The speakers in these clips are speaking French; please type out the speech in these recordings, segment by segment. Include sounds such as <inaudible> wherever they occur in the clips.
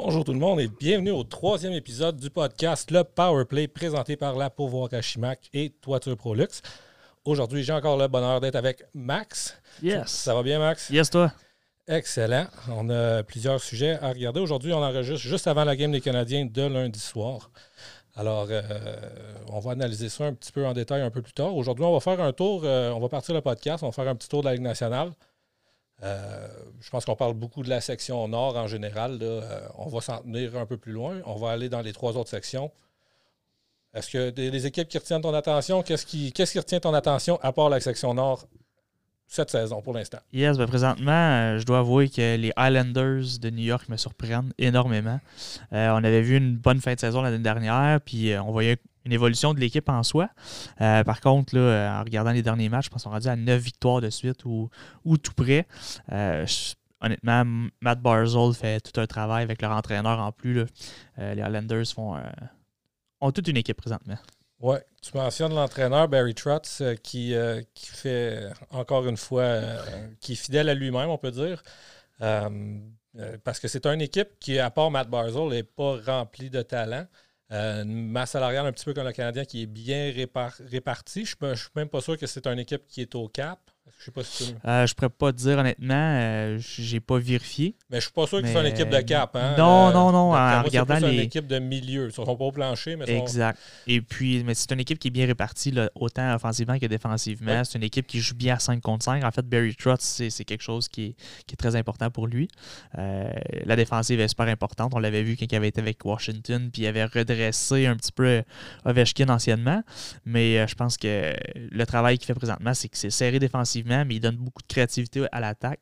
Bonjour tout le monde et bienvenue au troisième épisode du podcast Le Powerplay présenté par la Pourvoir Cachimac et Toiture Prolux. Aujourd'hui, j'ai encore le bonheur d'être avec Max. Yes. Ça va bien, Max? Yes, toi? Excellent. On a plusieurs sujets à regarder. Aujourd'hui, on enregistre juste avant la game des Canadiens de lundi soir. Alors, euh, on va analyser ça un petit peu en détail un peu plus tard. Aujourd'hui, on va faire un tour, euh, on va partir le podcast, on va faire un petit tour de la Ligue nationale. Euh, je pense qu'on parle beaucoup de la section nord en général. Euh, on va s'en tenir un peu plus loin. On va aller dans les trois autres sections. Est-ce que des équipes qui retiennent ton attention, qu'est-ce qui, retient ton attention à part la section nord cette saison pour l'instant? Yes, ben présentement, euh, je dois avouer que les Islanders de New York me surprennent énormément. On avait vu une bonne fin de saison l'année dernière, puis on voyait une évolution de l'équipe en soi. Euh, par contre, là, euh, en regardant les derniers matchs, je pense qu'on est rendu à 9 victoires de suite ou, ou tout près. Euh, honnêtement, Matt Barzell fait tout un travail avec leur entraîneur en plus. les Islanders font, ont toute une équipe présentement. Oui, tu mentionnes l'entraîneur Barry Trotz qui, qui fait encore une fois, qui est fidèle à lui-même, on peut dire. Parce que c'est une équipe qui, à part Matt Barzell, n'est pas remplie de talent. Euh, une masse salariale un petit peu comme le Canadien qui est bien répar- répartie. Je ne suis même pas sûr que c'est une équipe qui est au cap. Je sais pas si tu- Euh, je pourrais pas te dire honnêtement, euh, j'ai pas vérifié. Mais je suis pas sûr que Mais- c'est une équipe de cap. Hein? Non, non, non, d'après en regardant plus une les- équipe de milieu. Ils sont pas au plancher, mais sont- Exact. Et puis, mais c'est une équipe qui est bien répartie, là, autant offensivement que défensivement. C'est une équipe qui joue bien à 5 contre 5. En fait, Barry Trotz, c'est quelque chose qui est, qui est très important pour lui. Euh, la défensive est super importante. On l'avait vu quand il avait été avec Washington, puis il avait redressé un petit peu euh, Ovechkin anciennement. Mais euh, je pense que le travail qu'il fait présentement, c'est que c'est serré défensivement, mais il donne beaucoup de créativité à l'attaque.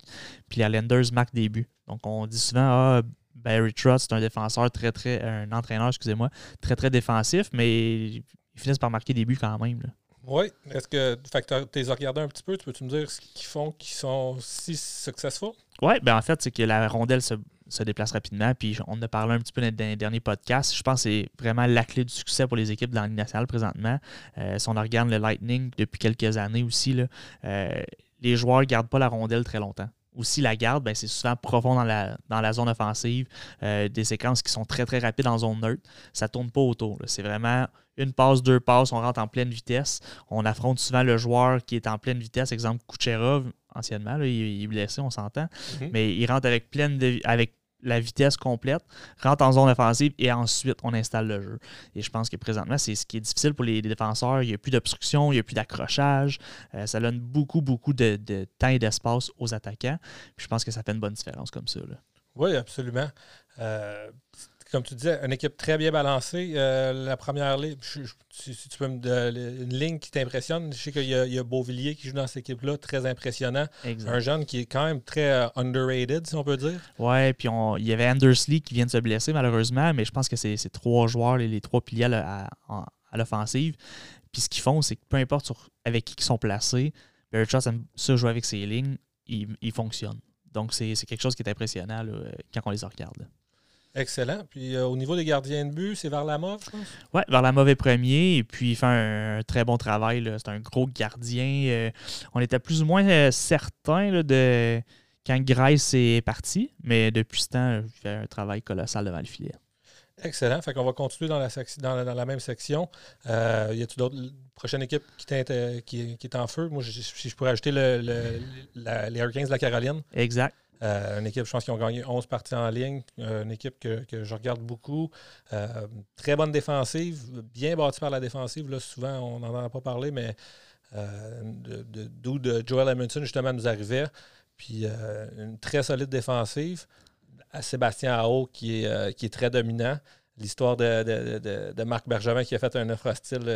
Puis les Islanders marquent des buts. Donc, on dit souvent, ah, Barry Trotz, c'est un défenseur très, très, un entraîneur, excusez-moi, très, très défensif, mais ils finissent par marquer des buts quand même. Oui. Est-ce que tu les as regardés un petit peu? Tu peux-tu me dire ce qu'ils font qui sont si successful? Oui, ben en fait, c'est que la rondelle se, se déplace rapidement. Puis on en a parlé un petit peu dans les derniers podcasts. Je pense que c'est vraiment la clé du succès pour les équipes dans la Ligue nationale présentement. Euh, si on regarde le Lightning depuis quelques années aussi, là, euh, les joueurs ne gardent pas la rondelle très longtemps. S'ils la gardent, ben, c'est souvent profond dans la, dans la zone offensive. Euh, des séquences qui sont très très rapides en zone neutre. Ça tourne pas autour. C'est vraiment une passe, deux passes, on rentre en pleine vitesse. On affronte souvent le joueur qui est en pleine vitesse. Exemple, Kucherov, anciennement, là, il, il est blessé, on s'entend. Mhm. Mais il rentre avec pleine de- avec la vitesse complète, rentre en zone offensive et ensuite on installe le jeu. Et je pense que présentement, c'est ce qui est difficile pour les, défenseurs. Il n'y a plus d'obstruction, il n'y a plus d'accrochage. Euh, ça donne beaucoup, beaucoup de, de temps et d'espace aux attaquants. Puis je pense que ça fait une bonne différence comme ça. Oui, absolument. Euh, comme tu disais, une équipe très bien balancée. Euh, la première ligne, si, si tu peux me donner une ligne qui t'impressionne, je sais qu'il y, a- il y a Beauvillier qui joue dans cette équipe-là, très impressionnant. Un jeune qui est quand même très euh, underrated, si on peut dire. Ouais, puis on- il y avait Andersley qui vient de se blesser malheureusement, mais je pense que c'est trois joueurs, les, les trois piliers à, l'offensive. Puis ce qu'ils font, c'est que peu importe sur- avec qui ils sont placés, Barry Trotz aime ça jouer avec ses lignes, il, il fonctionne. Donc c'est c'est quelque chose qui est impressionnant là, quand on les regarde. Excellent. Puis euh, au niveau des gardiens de but, c'est vers la mauve, je pense? Ouais, vers la mauvais premier, et puis il fait un, très bon travail. C'est un gros gardien. euh, on était plus ou moins euh, certain là, de quand Grice est parti, mais depuis ce temps, il fait un travail colossal devant le filet. Excellent. Fait qu'on va continuer dans la, sec- dans la, dans la même section. Euh, y a-t-il d'autres prochaine équipe qui, t'int- qui, qui est en feu? Moi, je- si je pourrais ajouter le- le- la- les Hurricanes de la Caroline. Exact. Euh, une équipe, je pense qu'ils ont gagné 11 parties en ligne. Euh, une équipe que, que je regarde beaucoup. Euh, très bonne défensive, bien bâtie par la défensive. Là, souvent, on n'en a pas parlé, mais d'où de Joel Edmondson, justement, nous arrivait. Puis une très solide défensive. À Sébastien Ao, qui est, qui est très dominant. L'histoire de, de- de- de Marc Bergevin qui a fait un offre hostile.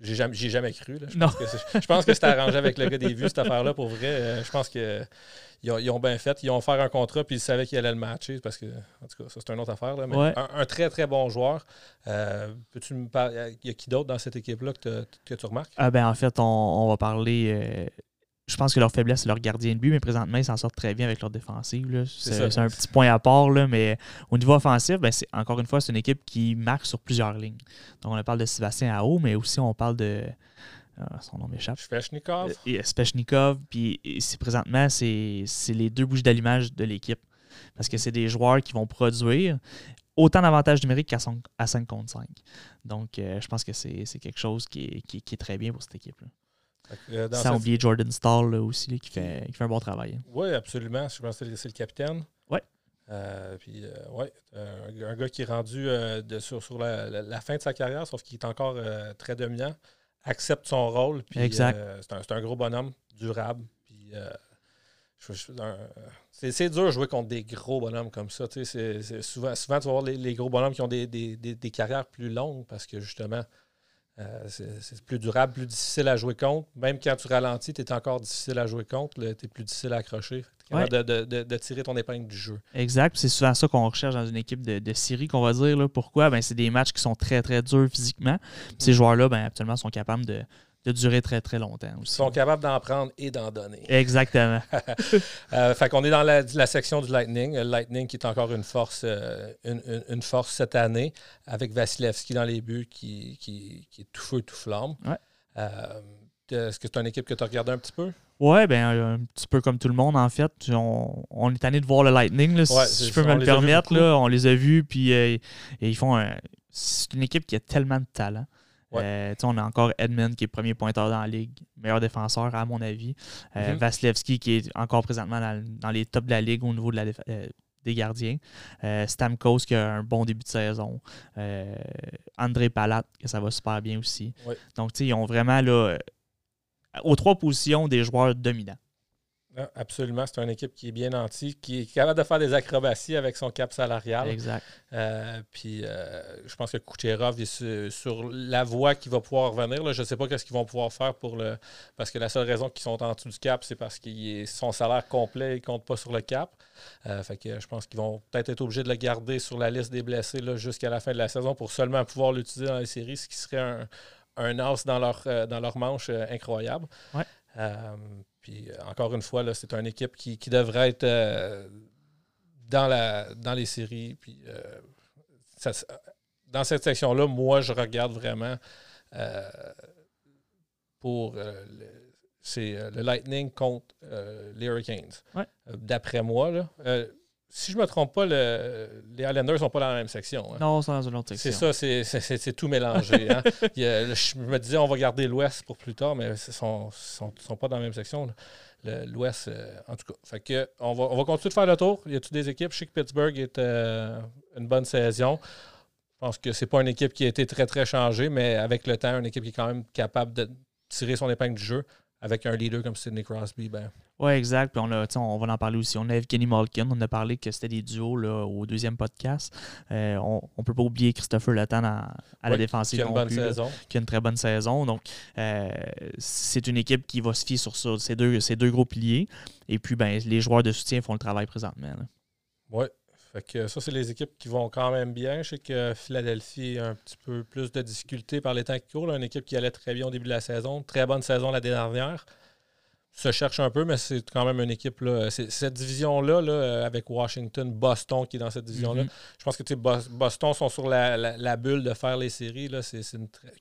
J'ai jamais, j'y ai jamais cru. là. Je Non. pense que c'est- je pense que c'était arrangé avec le gars des vues, cette affaire-là, pour vrai. Euh, je pense que ils ont, ils ont bien fait. Ils ont offert un contrat, puis ils savaient qu'ils allaient le matcher, parce que, en tout cas, ça, c'est une autre affaire. Là, mais Ouais. un, un très, très bon joueur. Euh, Peux-tu me parler Il y a qui d'autre dans cette équipe-là que, tu remarques? Ah ben en fait, on, on va parler. euh, je pense que leur faiblesse, c'est leur gardien de but, mais présentement, ils s'en sortent très bien avec leur défensive. C'est un petit point à part, là, mais au niveau offensif, ben, encore une fois, c'est une équipe qui marque sur plusieurs lignes. Donc, on parle de Sébastien Ao, mais aussi on parle de. ah, son nom m'échappe. Svechnikov. Et Spechnikov, puis présentement, c'est les deux bouches d'allumage de l'équipe. Parce que c'est des joueurs qui vont produire autant d'avantages numériques qu'à 5 contre 5. Donc, euh, je pense que c'est quelque chose qui est, qui, est, très bien pour cette équipe-là. Euh, Sans oublier Jordan Stall aussi, qui, fait, qui fait un bon travail. Oui, absolument. Je pense que c'est le capitaine. Oui. Euh, puis, ouais, un, gars qui est rendu de, sur, sur la, fin de sa carrière, sauf qu'il est encore très dominant, accepte son rôle. Puis, exact. c'est un, un, gros bonhomme, durable. Puis, c'est dur de jouer contre des gros bonhommes comme ça. souvent, souvent, tu vas voir les, gros bonhommes qui ont des, carrières plus longues parce que justement, euh, c'est plus durable, plus difficile à jouer contre. Même quand tu ralentis, tu es encore difficile à jouer contre. Tu es plus difficile à accrocher. de, tirer ton épingle du jeu. Exact. C'est souvent ça qu'on recherche dans une équipe de, de série, qu'on va dire. Là. Pourquoi? Ben, c'est des matchs qui sont très, très durs physiquement. ces mm. joueurs-là, ben, actuellement, sont capables de, de durer très, très longtemps aussi. Ils sont capables d'en prendre et d'en donner. Exactement. <laughs> euh, fait qu'on est dans la, section du Lightning. Le Lightning qui est encore une force, euh, une, force cette année, avec Vasilevski dans les buts qui, qui, est tout feu, tout flamme. Euh, est-ce que c'est une équipe que tu as regardé un petit peu? Oui, ben, un petit peu comme tout le monde, en fait. On, est tanné de voir le Lightning, si je peux me le permettre. Là, on les a vus, puis euh, ils font C'est une équipe qui a tellement de talent. Euh, on a encore Edmund qui est premier pointeur dans la ligue, meilleur défenseur à mon avis. Euh, mm-hmm. Vasilevski qui est encore présentement dans, les tops de la ligue au niveau de la, euh, des gardiens. Stamkos qui a un bon début de saison. André Palat, que ça va super bien aussi. Donc, ils ont vraiment là, aux trois positions des joueurs dominants. Absolument. C'est une équipe qui est bien nantie, qui est capable de faire des acrobaties avec son cap salarial. Exact. Euh, puis euh, je pense que Kucherov est sur, la voie qui va pouvoir revenir. Je ne sais pas ce qu'ils vont pouvoir faire pour le. Parce que la seule raison qu'ils sont en dessous du cap, c'est parce que son salaire complet ne compte pas sur le cap. Euh, fait que je pense qu'ils vont peut-être être obligés de le garder sur la liste des blessés jusqu'à la fin de la saison pour seulement pouvoir l'utiliser dans les séries, ce qui serait un, un as dans leur, dans leur manche incroyable. Ouais. Puis euh, encore une fois, c'est une équipe qui, devrait être euh, dans, la, dans les séries. Puis euh, dans cette section-là, moi, je regarde vraiment pour c'est le Lightning contre les Hurricanes. D'après moi, là, si je ne me trompe pas, les Islanders ne sont pas dans la même section. Hein. Non, ils sont dans une autre section. C'est ça, c'est tout mélangé. Hein. <laughs> je me disais, on va garder l'Ouest pour plus tard, mais ils ne sont, sont, pas dans la même section. L'Ouest, euh, en tout cas. Fait que, on, va, on va continuer de faire le tour. Il y a toutes des équipes? Je sais que Pittsburgh est euh, une bonne saison. Je pense que c'est pas une équipe qui a été très, très changée, mais avec le temps, une équipe qui est quand même capable de tirer son épingle du jeu avec un leader comme Sidney Crosby. Ben, oui, exact. Puis on, a, on va en parler aussi. On a Evgeny Malkin. On a parlé que c'était des duos là, au deuxième podcast. Euh, on ne peut pas oublier Christopher Letton à, la défensive. Qui a une bonne saison. qui a une très bonne saison. Donc, euh, c'est une équipe qui va se fier sur ces, deux, ces deux gros piliers. Et puis, ben, les joueurs de soutien font le travail présentement. Oui. Fait que ça, c'est les équipes qui vont quand même bien. Je sais que Philadelphie a un petit peu plus de difficultés par les temps qui courent. Une équipe qui allait très bien au début de la saison. Très bonne saison la dernière se cherche un peu, mais c'est quand même une équipe. Là, cette division-là, là, avec Washington, Boston qui est dans cette division-là, mm-hmm. je pense que Boston sont sur la, bulle de faire les séries. Là, c'est,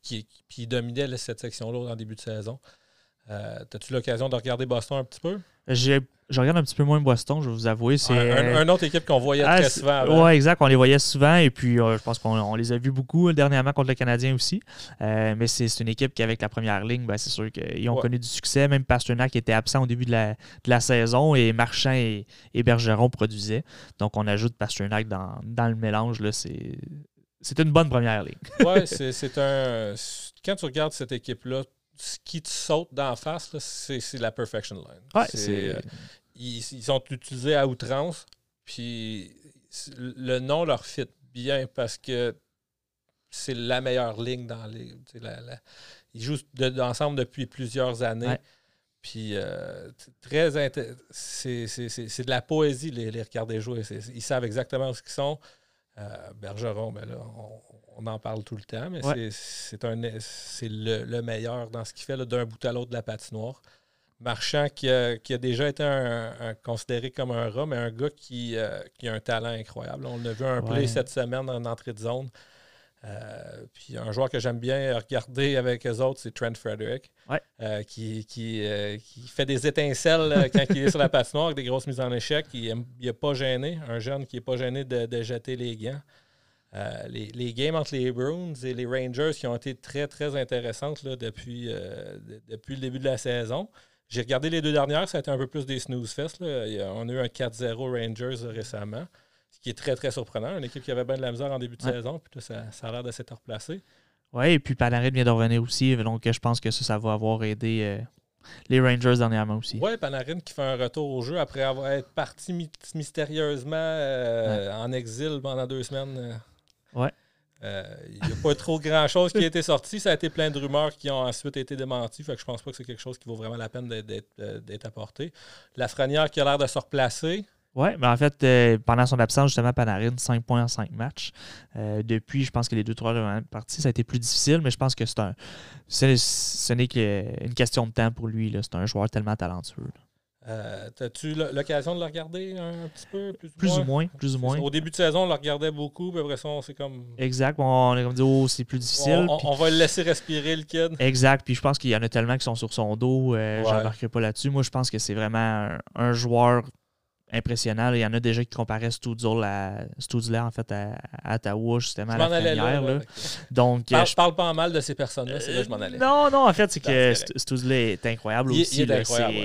qui, qui dominait cette section-là en début de saison. Euh, as-tu l'occasion de regarder Boston un petit peu? Je regarde un petit peu moins Boston, je vais vous avouer. C'est un, une autre équipe qu'on voyait ah, très souvent. Oui, exact. On les voyait souvent et puis euh, je pense qu'on les a vus beaucoup dernièrement contre le Canadien aussi. Euh, mais c'est une équipe qui, avec la première ligne, ben, c'est sûr qu'ils ont connu du succès. Même Pasternak était absent au début de la, de la saison et Marchand et, Bergeron produisaient. Donc on ajoute Pasternak dans, dans le mélange. C'est une bonne première ligne. oui, <laughs> c'est un. Quand tu regardes cette équipe-là, ce qui te saute d'en face, c'est la perfection line. Ouais, euh, ils, sont utilisés à outrance. Puis le nom leur fit bien parce que c'est la meilleure ligne dans les. ils jouent ensemble depuis plusieurs années. Puis euh, très c'est de la poésie les, les regarder jouer. Ils savent exactement ce qu'ils sont. Euh, Bergeron, mais ben là, on, en parle tout le temps, mais c'est le, meilleur dans ce qu'il fait d'un bout à l'autre de la patinoire. Marchand qui a, déjà été un, considéré comme un rat, mais un gars qui, euh, a un talent incroyable. On a vu un play cette semaine en entrée de zone. Euh, puis un joueur que j'aime bien regarder avec les autres, c'est Trent Frederick, euh, qui, qui, qui, fait des étincelles quand il est sur la patinoire avec des grosses mises en échec. Il n'est pas gêné, un jeune qui n'est pas gêné de, jeter les gants. Les, les, games entre les Bruins et les Rangers qui ont été très, très intéressantes là, depuis, depuis le début de la saison. J'ai regardé les deux dernières, ça a été un peu plus des snooze fest. On a eu un 4-0 Rangers récemment, ce qui est très, très surprenant. Une équipe qui avait bien de la misère en début de saison, puis ça, a l'air de s'être replacé. Oui, et puis Panarin vient de revenir aussi, donc je pense que ça, ça va avoir aidé euh, les Rangers dernièrement aussi. Oui, Panarin qui fait un retour au jeu après avoir été parti mystérieusement euh, en exil pendant deux semaines. Ouais. Euh, il n'y a pas trop grand-chose qui a été sorti. Ça a été plein de rumeurs qui ont ensuite été démenties. Fait que je pense pas que c'est quelque chose qui vaut vraiment la peine d'être euh, apporté. La Frenière qui a l'air de se replacer. Oui, mais en fait, euh, pendant son absence, justement, Panarin, 5 points en 5 matchs. depuis, je pense que les deux, trois parties, ça a été plus difficile, mais je pense que c'est un. Ce n'est qu'une question de temps pour lui. C'est un joueur tellement talentueux. Euh, As-tu l'occasion de le regarder un petit peu? Plus, ou, moins? Plus ou moins. Au début de saison, on le regardait beaucoup, puis après ça, c'est comme. Exact. On est comme dit, oh, c'est plus difficile. On, va le laisser respirer, le kid. Exact. Puis je pense qu'il y en a tellement qui sont sur son dos. Euh, n'embarquerai pas là-dessus. Moi, je pense que c'est vraiment un joueur impressionnant. Il y en a déjà qui comparaient Studzle à Studzler en fait à, Ottawa justement à la première. Là, Donc, parle, je parle pas mal de ces personnes-là, c'est là que je m'en allais. Non, non, en fait, c'est que Studzle est incroyable aussi. Il est incroyable,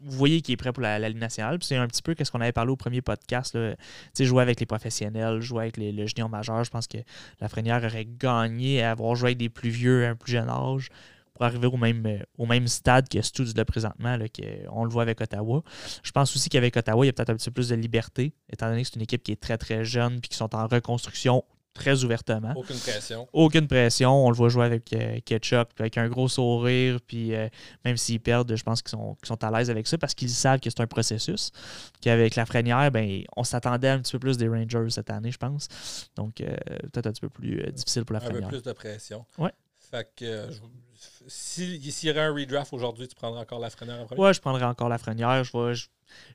vous voyez qu'il est prêt pour la, Ligue nationale. C'est un petit peu ce qu'on avait parlé au premier podcast. Là. Jouer avec les professionnels, jouer avec les, le junior majeur. Je pense que la Frenière aurait gagné à avoir joué avec des plus vieux à un plus jeune âge pour arriver au même, euh, au même stade que Studs là présentement, là, on le voit avec Ottawa. Je pense aussi qu'avec Ottawa, il y a peut-être un petit peu plus de liberté, étant donné que c'est une équipe qui est très très jeune et qui sont en reconstruction très ouvertement. Aucune pression. Aucune pression. On le voit jouer avec euh, Ketchup, avec un gros sourire. Puis euh, même s'ils perdent, je pense qu'ils sont, sont, à l'aise avec ça parce qu'ils savent que c'est un processus. Qu'avec la Frénière, ben, on s'attendait un petit peu plus des Rangers cette année, je pense. Donc peut-être un petit peu plus difficile pour la Frénière. Un peu plus de pression. Ouais. Fait que s'il y aurait un redraft aujourd'hui, tu prendrais encore la Frenière après? Ouais, je prendrais encore la Frenière. Je vais,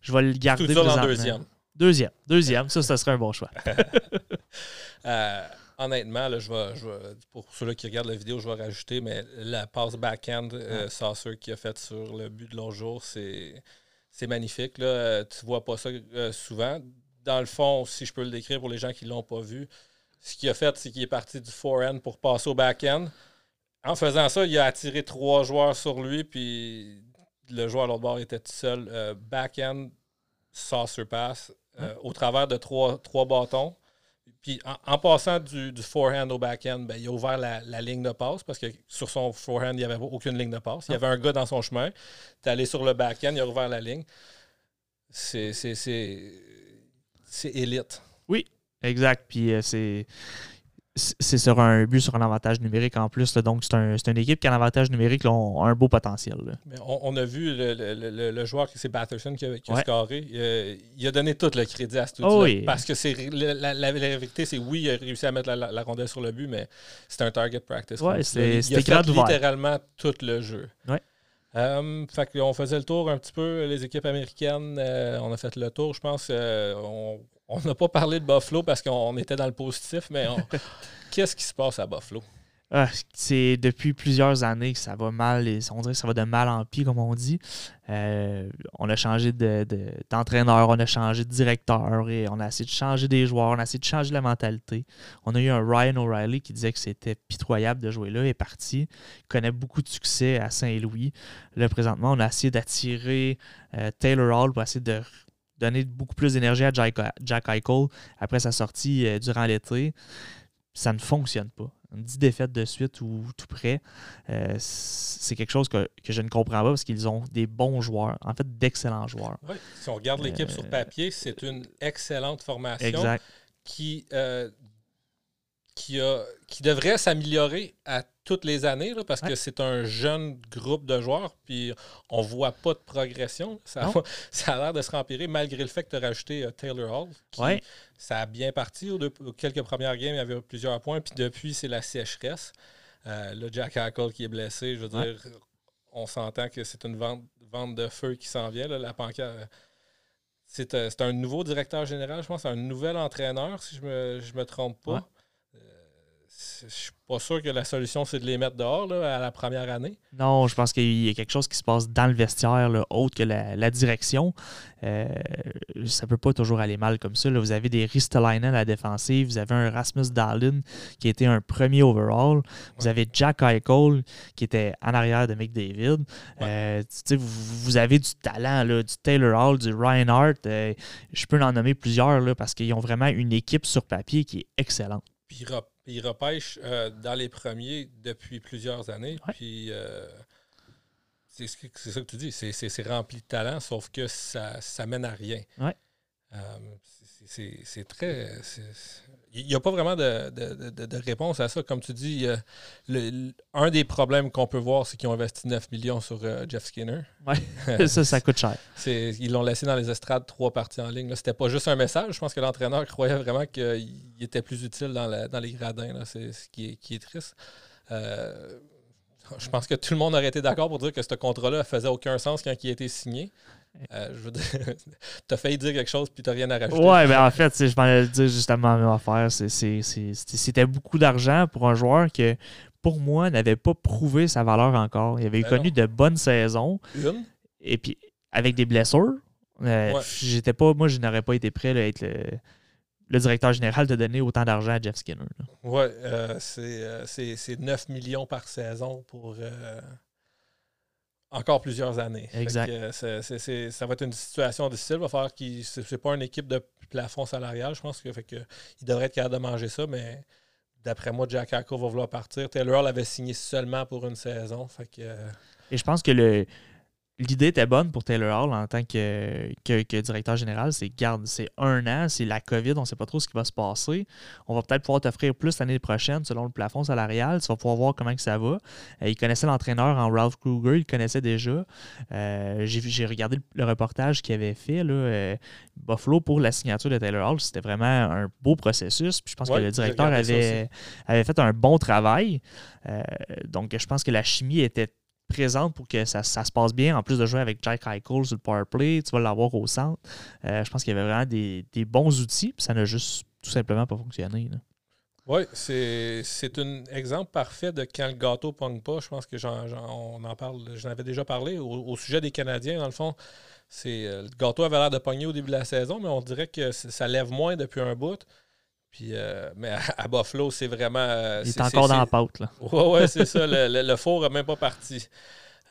je, vais le garder. Tout ça en deuxième? Deuxième. Deuxième. ça, ça serait un bon choix. <laughs> Euh, honnêtement, là, je vais, je pour ceux qui regardent la vidéo, je vais rajouter, mais la passe backhand euh, Saucer qui a fait sur le but de l'autre jour, c'est magnifique. Là. Tu vois pas ça euh, souvent. Dans le fond, si je peux le décrire pour les gens qui ne l'ont pas vu, ce qu'il a fait, c'est qu'il est parti du forehand pour passer au backhand en faisant ça, il a attiré trois joueurs sur lui, puis le joueur à l'autre bord était tout seul. Euh, Backhand, saucer pass, euh, au travers de trois, trois bâtons. Puis en, passant du, forehand au backhand, ben, il a ouvert la, ligne de passe parce que sur son forehand, il n'y avait aucune ligne de passe. Il y avait un gars dans son chemin. Tu es allé sur le backhand, il a ouvert la ligne. C'est élite. Oui, exact. Puis euh, c'est c'est sur un but sur un avantage numérique en plus. donc, c'est un, une équipe qui a un avantage numérique, a un beau potentiel. On, a vu le, joueur qui c'est Batterson qui a, scoré. Il a, donné tout le crédit à ce oh Parce que c'est la, vérité, c'est oui, il a réussi à mettre la, rondelle sur le but, mais c'est un target practice. Ouais, c'est il a fait littéralement tout le jeu. Ouais. Euh, on faisait le tour un petit peu, les équipes américaines. Euh, on a fait le tour, je pense. Euh, on, on n'a pas parlé de Buffalo parce qu'on était dans le positif, mais <laughs> qu'est-ce qui se passe à Buffalo? Ah, c'est depuis plusieurs années que ça va mal. Et on dirait que ça va de mal en pis, comme on dit. Euh, on a changé d'entraîneur, on a changé de directeur et on a essayé de changer des joueurs, on a essayé de changer la mentalité. On a eu un Ryan O'Reilly qui disait que c'était pitoyable de jouer là, il est parti. Il connaît beaucoup de succès à Saint-Louis. Là, présentement, on a essayé d'attirer euh, Taylor Hall pour essayer de donner beaucoup plus d'énergie à Jack, Eichel après sa sortie euh, durant l'été. Ça ne fonctionne pas. 10 défaites de suite ou tout près, euh, c'est quelque chose que, je ne comprends pas parce qu'ils ont des bons joueurs, en fait d'excellents joueurs. Oui, si on regarde l'équipe sur euh, papier, c'est une excellente formation exact. qui qui, a, qui devrait s'améliorer à toutes les années parce que c'est un jeune groupe de joueurs, puis on voit pas de progression. Ça, <laughs> ça a l'air de se rempirer malgré le fait que tu as rajouté euh, Taylor Hall. Qui, Ça a bien parti. Aux, quelques premières games, il y avait plusieurs points, puis depuis, c'est la sécheresse. Euh, le Jack Hackle qui est blessé, je veux dire, on s'entend que c'est une vente, vente de feu qui s'en vient. la pancarte. Euh, c'est un nouveau directeur général, je pense, un nouvel entraîneur, si je me, me trompe pas je suis pas sûr que la solution, c'est de les mettre dehors à la première année. Non, je pense qu'il y a quelque chose qui se passe dans le vestiaire, là, autre que la, direction. Euh, ça peut pas toujours aller mal comme ça. Vous avez des Ristolainen à la défensive, vous avez un Rasmus Dahlin qui était un premier overall, vous avez Jack Eichel qui était en arrière de McDavid. Euh, vous, avez du talent, là, du Taylor Hall, du Ryan Hart. Euh, je peux en nommer plusieurs là, parce qu'ils ont vraiment une équipe sur papier qui est excellente. Puis il repêche euh, dans les premiers depuis plusieurs années. Puis euh, c'est ça que tu dis, c'est rempli de talent, sauf que ça, ça mène à rien. Euh, c'est très. Il n'y a pas vraiment de, réponse à ça. Comme tu dis, un des problèmes qu'on peut voir, c'est qu'ils ont investi 9 millions sur Jeff Skinner. Oui, <laughs> ça, ça coûte cher. Ils l'ont laissé dans les estrades trois parties en ligne. C'était pas juste un message. Je pense que l'entraîneur croyait vraiment qu'il était plus utile dans, dans les gradins. C'est ce qui est, qui est triste. Euh, je pense que tout le monde aurait été d'accord pour dire que ce contrat-là faisait aucun sens quand il a été signé. Euh, je veux dire, <laughs> t'as failli dire quelque chose puis t'as rien à rajouter. Ouais, ben en fait, je m'en dire justement la même affaire. C'était beaucoup d'argent pour un joueur que, pour moi, n'avait pas prouvé sa valeur encore. Il avait ben connu de bonnes saisons. Et puis, avec des blessures. Euh, j'étais pas, moi, je n'aurais pas été prêt à être le, directeur général de donner autant d'argent à Jeff Skinner. Oui, euh, c'est 9 millions par saison pour encore plusieurs années. Exact. ça va être une situation difficile. Il va falloir qu'il. C'est pas une équipe de plafond salarial. Je pense que, fait que il devrait être capable de manger ça, mais d'après moi, Jack Harko va vouloir partir. Taylor l'avait signé seulement pour une saison. Fait que, Et je pense que le, l'idée était bonne pour Taylor Hall en tant que, que, directeur général. C'est garde, c'est un an, c'est la COVID, on ne sait pas trop ce qui va se passer. On va peut-être pouvoir t'offrir plus l'année prochaine selon le plafond salarial. Tu vas pouvoir voir comment que ça va. Euh, il connaissait l'entraîneur en Ralph Kruger, il connaissait déjà. Euh, j'ai, regardé le, reportage qu'il avait fait, là, euh, Buffalo, pour la signature de Taylor Hall. C'était vraiment un beau processus. Puis je pense que le directeur avait, avait fait un bon travail. donc je pense que la chimie était présente pour que ça, se passe bien. En plus de jouer avec Jack Eichel sur le power play, tu vas l'avoir au centre. Euh, je pense qu'il y avait vraiment des, bons outils, puis ça n'a juste tout simplement pas fonctionné. Oui, c'est un exemple parfait de quand le gâteau ne pogne pas. Je pense que j'en en parle, avais déjà parlé au, sujet des Canadiens. Dans le fond, c'est euh, le gâteau avait l'air de pogner au début de la saison, mais on dirait que ça lève moins depuis un bout. Puis, euh, mais à, Buffalo, c'est vraiment. Euh, Il est, encore dans la pâte, là. Oui, ouais, c'est <laughs> ça. Le, four n'a même pas parti.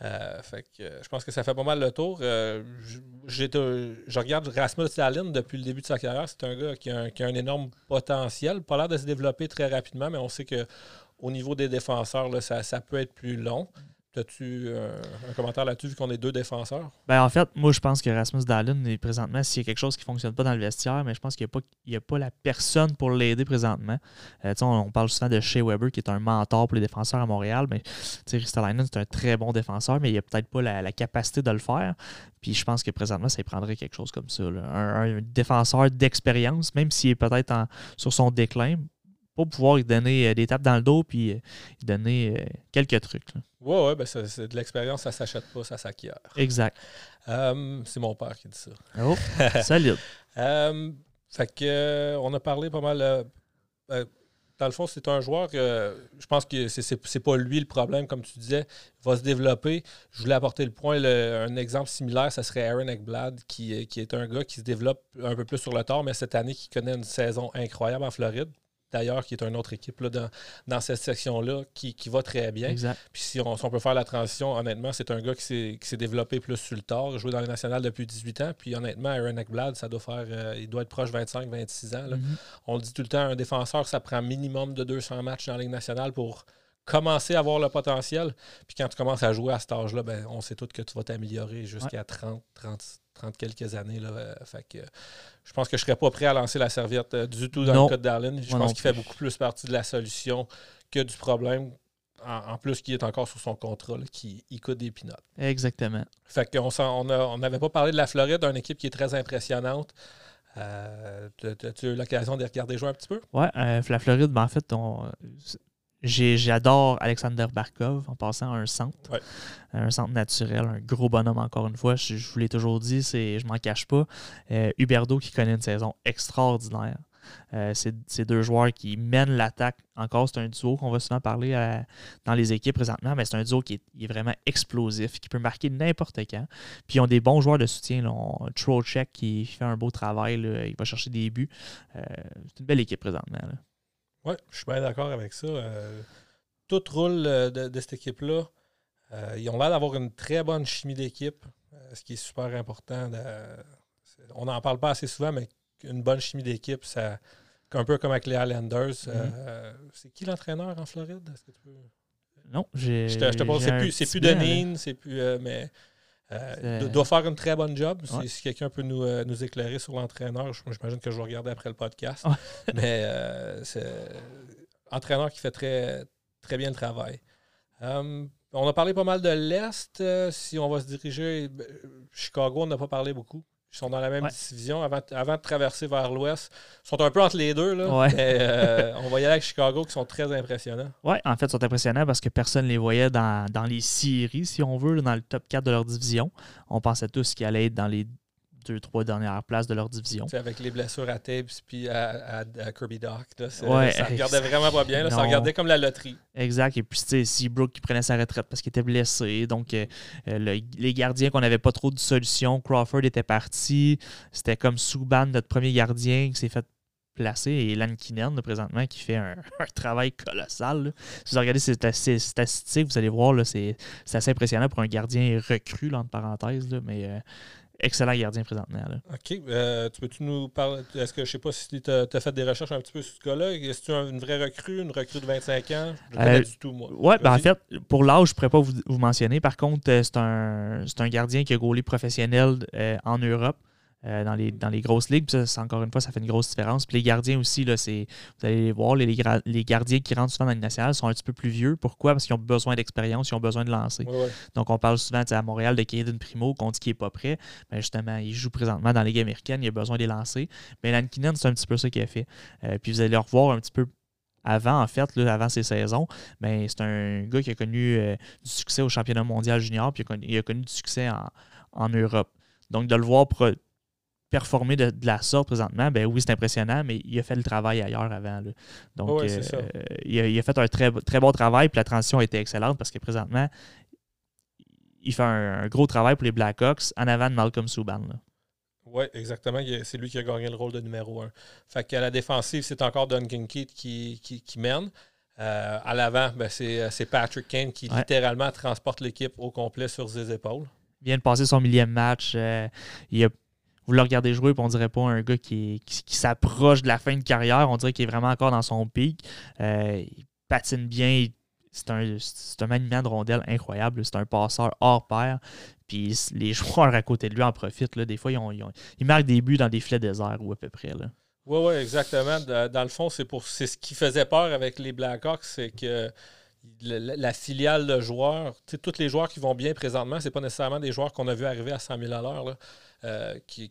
Euh, fait que, je pense que ça fait pas mal le tour. je regarde Rasmus Allen depuis le début de sa carrière. C'est un gars qui a un, énorme potentiel. Pas l'air de se développer très rapidement, mais on sait qu'au niveau des défenseurs, là, ça, ça, peut être plus long. As-tu euh, un commentaire là-dessus vu qu'on est deux défenseurs? Ben, en fait, moi, je pense que Rasmus Dallin est présentement, s'il y a quelque chose qui ne fonctionne pas dans le vestiaire, mais je pense qu'il n'y a, pas la personne pour l'aider présentement. Euh, on, parle souvent de Shea Weber, qui est un mentor pour les défenseurs à Montréal, mais Ristolainen, c'est un très bon défenseur, mais il n'a peut-être pas la, capacité de le faire. Puis je pense que présentement, ça prendrait quelque chose comme ça. Un, défenseur d'expérience, même s'il est peut-être sur son déclin, pour pouvoir lui donner euh, des tapes dans le dos puis lui donner quelques trucs. Oui, ouais, ben c'est de l'expérience, ça s'achète pas, ça s'acquiert. Exact. Euh, c'est mon père qui dit ça. Oh, <laughs> salut. euh, fait que, euh, on a parlé pas mal. Euh, dans le fond, c'est un joueur que je pense que c'est pas lui le problème, comme tu disais. Il va se développer. Je voulais apporter le point. un exemple similaire, ça serait Aaron Ekblad, qui, qui, est un gars qui se développe un peu plus sur le tard, mais cette année, qui connaît une saison incroyable en Floride d'ailleurs, qui est une autre équipe là, dans, cette section-là, qui, va très bien. Puis si on, peut faire la transition, honnêtement, c'est un gars qui s'est développé plus sur le tard, joué dans les nationales depuis 18 ans. Puis honnêtement, Aaron Ekblad, ça doit faire, euh, il doit être proche 25-26 ans. Mm-hmm. On le dit tout le temps, un défenseur, ça prend minimum de 200 matchs dans la Ligue nationale pour commencer à avoir le potentiel. Puis quand tu commences à jouer à cet âge-là, ben, on sait tous que tu vas t'améliorer jusqu'à 30, 30, 30 quelques années. Là. Euh, fait que, je pense que je ne serais pas prêt à lancer la serviette euh, du tout dans le cas de Darlene. Je pense qu'il fait beaucoup plus partie de la solution que du problème. En, plus, qu'il est encore sous son contrat, qui il coûte des pinottes. Exactement. Fait qu'on on n'avait pas parlé de la Floride, d'une équipe qui est très impressionnante. Euh, tu as eu l'occasion de regarder jouer un petit peu? Oui, la Floride, ben, en fait, on, J'adore Alexander Barkov en passant à un centre. Un centre naturel, un gros bonhomme encore une fois. Je, vous l'ai toujours dit, je m'en cache pas. Euh, Huberdo qui connaît une saison extraordinaire. Euh, c'est deux joueurs qui mènent l'attaque. Encore, c'est un duo qu'on va souvent parler dans les équipes présentement, mais c'est un duo qui est, vraiment explosif, qui peut marquer n'importe quand. Puis ils ont des bons joueurs de soutien. Trocheck qui fait un beau travail, il va chercher des buts. c'est une belle équipe présentement. Oui, je suis bien d'accord avec ça. tout roule de, de cette équipe-là. ils ont l'air d'avoir une très bonne chimie d'équipe ce qui est super important. on n'en parle pas assez souvent, mais une bonne chimie d'équipe, ça un peu comme avec les Highlanders. Euh, c'est qui l'entraîneur en Floride? Que tu peux... Non, j'ai. Je te, pose, c'est plus, c'est plus Deneen, c'est plus. Euh, mais. Euh, doit faire une très bonne job. Si, quelqu'un peut nous, nous, éclairer sur l'entraîneur, j'imagine que je vais regarder après le podcast. <laughs> mais c'est entraîneur qui fait très, très bien le travail. On a parlé pas mal de l'Est. Euh, si on va se diriger, ben, Chicago, on n'a pas parlé beaucoup. Ils sont dans la même division avant, de traverser vers l'Ouest. Ils sont un peu entre les deux. Là, euh, on va y aller avec Chicago qui sont très impressionnants. Oui, en fait, ils sont impressionnants parce que personne ne les voyait dans, dans, les séries, si on veut, dans le top 4 de leur division. On pensait tous qu'ils allaient être dans les deux, trois dernières places de leur division. C'est avec les blessures à Tabes puis à, Kirby Doc. ça regardait vraiment pas bien. ça regardait comme la loterie. Exact. Et puis, c'est Seabrook qui prenait sa retraite parce qu'il était blessé. Donc, euh, euh, les gardiens qu'on n'avait pas trop de solutions. Crawford était parti. C'était comme Subban, notre premier gardien, qui s'est fait placer et Lankinen présentement qui fait un, <laughs> travail colossal. Si vous regardez ses, statistiques, vous allez voir, c'est assez impressionnant pour un gardien recru, entre parenthèses, mais euh, excellent gardien présentement. OK. Euh, tu peux-tu nous parler Est-ce que je sais pas si tu as, fait des recherches un petit peu sur ce gars-là Est-ce que tu une vraie recrue, une recrue de 25 ans? Je ne euh, du tout, moi. Oui, ben en fait, pour l'âge, je ne pourrais pas vous, mentionner. Par contre, euh, c'est un, un gardien qui a gaulé professionnel en Europe. Euh, dans, les, dans les grosses ligues. ça, encore une fois, ça fait une grosse différence. Puis les gardiens aussi, là, c'est, vous allez voir, les, les, gardiens qui rentrent souvent dans les nationale sont un petit peu plus vieux. Pourquoi? Parce qu'ils ont besoin d'expérience, ils ont besoin de lancer. Donc, on parle souvent à Montréal de Caden Primo, qu'on dit qu'il n'est pas prêt. Mais justement, il joue présentement dans la Ligue américaine, il a besoin de les lancer. Mais Lankinen, c'est un petit peu ça qu'il a fait. Euh, puis vous allez le revoir un petit peu avant, en fait, là, avant ses saisons, mais c'est un gars qui a connu euh, du succès au championnat mondial junior, puis il a connu, du succès en, en, Europe. Donc, de le voir performer de, la sorte présentement, ben oui, c'est impressionnant, mais il a fait le travail ailleurs avant. Donc, euh, il, a, fait un très, très bon travail, puis la transition a été excellente parce que présentement, il fait un, gros travail pour les Blackhawks en avant de Malcolm Subban. Oui, exactement. C'est lui qui a gagné le rôle de numéro un. Fait qu'à la défensive, c'est encore Duncan Keith qui, qui, mène. Euh, à l'avant, ben c'est Patrick Kane qui littéralement transporte l'équipe au complet sur ses épaules. Il vient de passer son millième match. Euh, il a vous le regardez jouer, et on dirait pas un gars qui, qui, s'approche de la fin de carrière. On dirait qu'il est vraiment encore dans son pic. Euh, il patine bien. C'est un, un maniement de rondelle incroyable. C'est un passeur hors pair. Puis les <laughs> joueurs à côté de lui en profitent. Des fois, ils, ont, marquent des buts dans des filets déserts ou à peu près. Oui, oui, exactement. Dans le fond, c'est pour c'est ce qui faisait peur avec les Blackhawks, c'est que la, filiale de joueurs, tous les joueurs qui vont bien présentement, ce pas nécessairement des joueurs qu'on a vu arriver à 100 000 à l'heure. Euh, qui,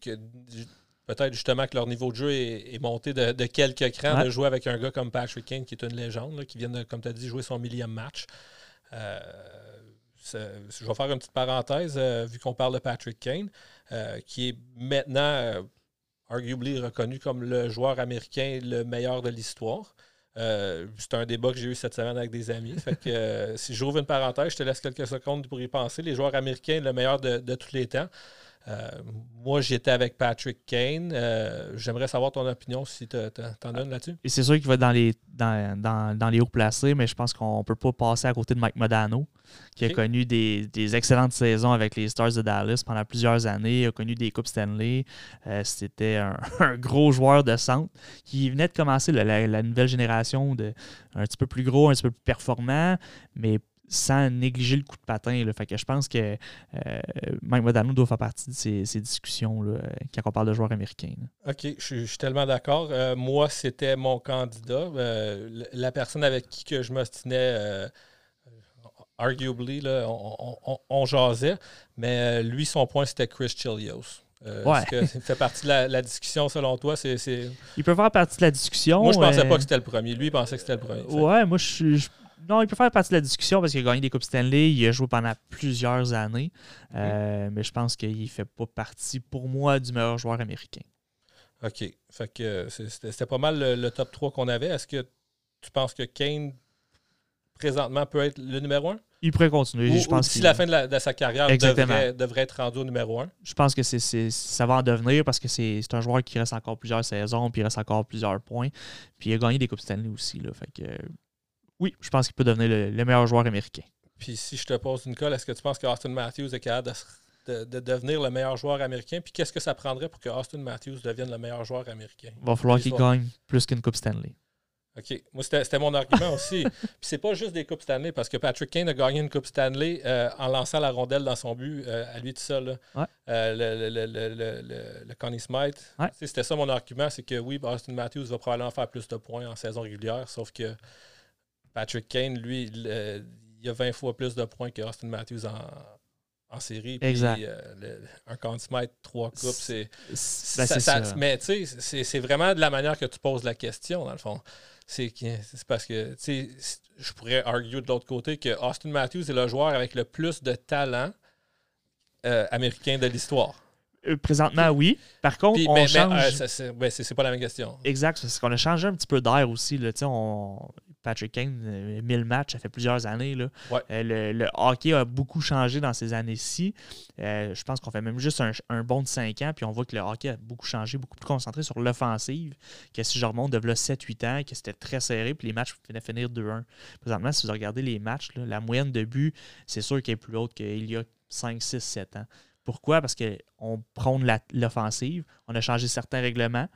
peut-être justement que leur niveau de jeu est, monté de, quelques crans de jouer avec un gars comme Patrick Kane, qui est une légende, qui vient, de, comme tu as dit, jouer son millième match. Euh, je vais faire une petite parenthèse, euh, vu qu'on parle de Patrick Kane, qui est maintenant arguably reconnu comme le joueur américain le meilleur de l'histoire. C'est un débat que j'ai eu cette semaine avec des amis. Fait que si j'ouvre une parenthèse, je te laisse quelques secondes pour y penser. Les joueurs américains, le meilleur de, de tous les temps. Euh, moi, j'étais avec Patrick Kane. Euh, j'aimerais savoir ton opinion si tu en donnes là-dessus. Et c'est sûr qu'il va dans les, dans, dans, les hauts placés, mais je pense qu'on ne peut pas passer à côté de Mike Modano, qui a connu des, excellentes saisons avec les Stars de Dallas pendant plusieurs années. Il a connu des Coupes Stanley. Euh, c'était <laughs> un, gros joueur de centre qui venait de commencer la, la, nouvelle génération de un petit peu plus gros, un petit peu plus performant, mais sans négliger le coup de patin. Là. Fait que je pense que euh, Mike Modano doit faire partie de ces, discussions là, quand on parle de joueurs américains. OK, je, suis tellement d'accord. Euh, moi, c'était mon candidat. Euh, la personne avec qui que je m'ostinais, arguably, là, on, jasait, mais lui, son point, c'était Chris Chilios. Est-ce que ça fait partie de la, discussion selon toi? C'est, Il peut faire partie de la discussion. Moi, je pensais pas que c'était le premier. Lui, il pensait que c'était le premier. Ouais, moi, je, suis non, il peut faire partie de la discussion parce qu'il a gagné des Coupes Stanley. Il a joué pendant plusieurs années. Euh, mais je pense qu'il ne fait pas partie, pour moi, du meilleur joueur américain. OK. Fait que c'était pas mal le, top 3 qu'on avait. Est-ce que tu penses que Kane, présentement, peut être le numéro 1? Il pourrait continuer. je pense d'ici la fin de, sa carrière, devrait, devrait, être rendu au numéro 1. Je pense que ça va en devenir parce que c'est un joueur qui reste encore plusieurs saisons, puis il reste encore plusieurs points. Puis il a gagné des Coupes Stanley aussi. Là, fait que, oui, je pense qu'il peut devenir le, meilleur joueur américain. Puis si je te pose une colle, est-ce que tu penses que Austin Matthews est capable de, devenir le meilleur joueur américain? Puis qu'est-ce que ça prendrait pour que Austin Matthews devienne le meilleur joueur américain? Il va falloir qu'il gagne plus qu'une Coupe Stanley. OK. Moi, c'était mon argument <laughs> aussi. Puis c'est pas juste des Coupes Stanley, parce que Patrick Kane a gagné une Coupe Stanley euh, en lançant la rondelle dans son but euh, à lui tout seul. Ouais. Euh, le, le, le, Connie Smythe. C'était ça mon argument, c'est que oui, Austin Matthews va probablement faire plus de points en saison régulière, sauf que Patrick Kane, lui, il, a 20 fois plus de points que Austin Matthews en, en série. Exact. un Connie Smythe, trois coupes, c'est. Ben, mais tu sais, c'est vraiment de la manière que tu poses la question, dans le fond c'est parce que je pourrais arguer de l'autre côté que Austin Matthews est le joueur avec le plus de talent euh, américain de l'histoire. Euh, présentement, oui. Par contre, on mais, change... Euh, c'est pas la même question. Exact. C'est qu'on a changé un petit peu d'air aussi. Là. On... Patrick Kane, 1000 euh, matchs, ça fait plusieurs années. Là. le, hockey a beaucoup changé dans ces années-ci. je pense qu'on fait même juste un, bon de 5 ans, puis on voit que le hockey a beaucoup changé, beaucoup plus concentré sur l'offensive. Que si je remonte de 7-8 ans, que c'était très serré, puis les matchs pouvaient finir 2-1. Présentement, si vous regardez les matchs, la moyenne de buts, c'est sûr qu'elle est plus haute qu'il y a 5, 6, 7 ans. Pourquoi? Parce qu'on prône l'offensive. On a changé certains règlements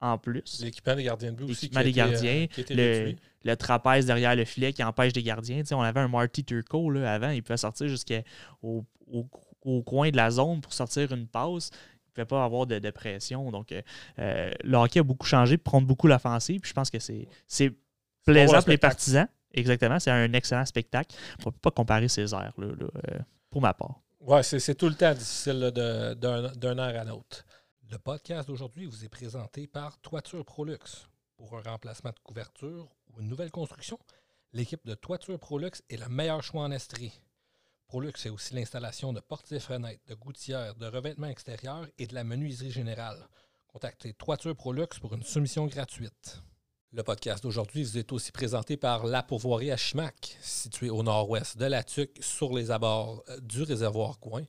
en plus. L'équipement des gardiens de but aussi. L'équipement des gardiens. Euh, le, trapèze derrière le filet qui empêche des gardiens. on avait un Marty Turco là, avant. Il pouvait sortir jusqu'au au, coin de la zone pour sortir une passe. Il ne pouvait pas avoir de, pression. Donc, euh, euh, le hockey a beaucoup changé, prendre beaucoup l'offensive. Je pense que c'est plaisant pour les partisans. Exactement. C'est un excellent spectacle. On ne peut pas comparer ces airs, là, pour ma part. Oui, c'est tout le temps difficile d'un air à l'autre. Le podcast d'aujourd'hui vous est présenté par Toiture Prolux. Pour un remplacement de couverture ou une nouvelle construction, l'équipe de Toiture Prolux est le meilleur choix en Estrie. Prolux c'est aussi l'installation de portes et fenêtres, de gouttières, de revêtements extérieurs et de la menuiserie générale. Contactez Toiture Prolux pour une soumission gratuite. Le podcast d'aujourd'hui vous est aussi présenté par La Pourvoirie à Chimac, située au nord-ouest de la Tuque, sur les abords euh, du réservoir Coin.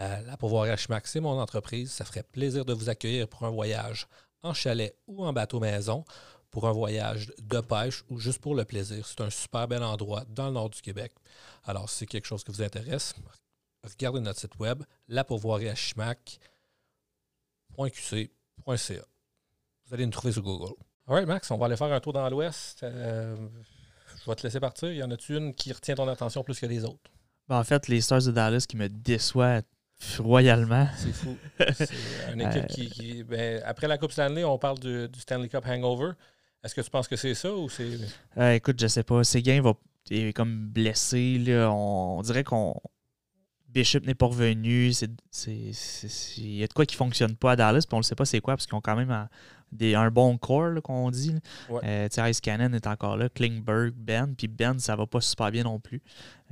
Euh, la Pourvoirie à Chimac, c'est mon entreprise. Ça ferait plaisir de vous accueillir pour un voyage en chalet ou en bateau maison, pour un voyage de pêche ou juste pour le plaisir. C'est un super bel endroit dans le nord du Québec. Alors, si c'est quelque chose qui vous intéresse, regardez notre site web, lapourvoirieachimac.qc.ca. Vous allez nous trouver sur Google. All Max, on va aller faire un tour dans l'Ouest. Euh, je vais te laisser partir. Y en a-tu une qui retient ton attention plus que les autres? Ben, en fait, les Stars de Dallas qui me déçoivent royalement. C'est fou. <laughs> C'est une équipe qui. ben, après la Coupe Stanley, on parle du, Stanley Cup Hangover. Est-ce que tu penses que c'est ça ou c'est. Euh, écoute, je sais pas. Séguin va, est comme blessé. Là. On, dirait qu'on. Bishop n'est pas revenu. Il y a de quoi qui ne fonctionne pas à Dallas, puis on ne sait pas c'est quoi, parce qu'ils ont quand même un bon corps, qu'on dit. Ouais. Euh, Cannon est encore là, Klingberg, Ben, puis Ben, ça va pas super bien non plus.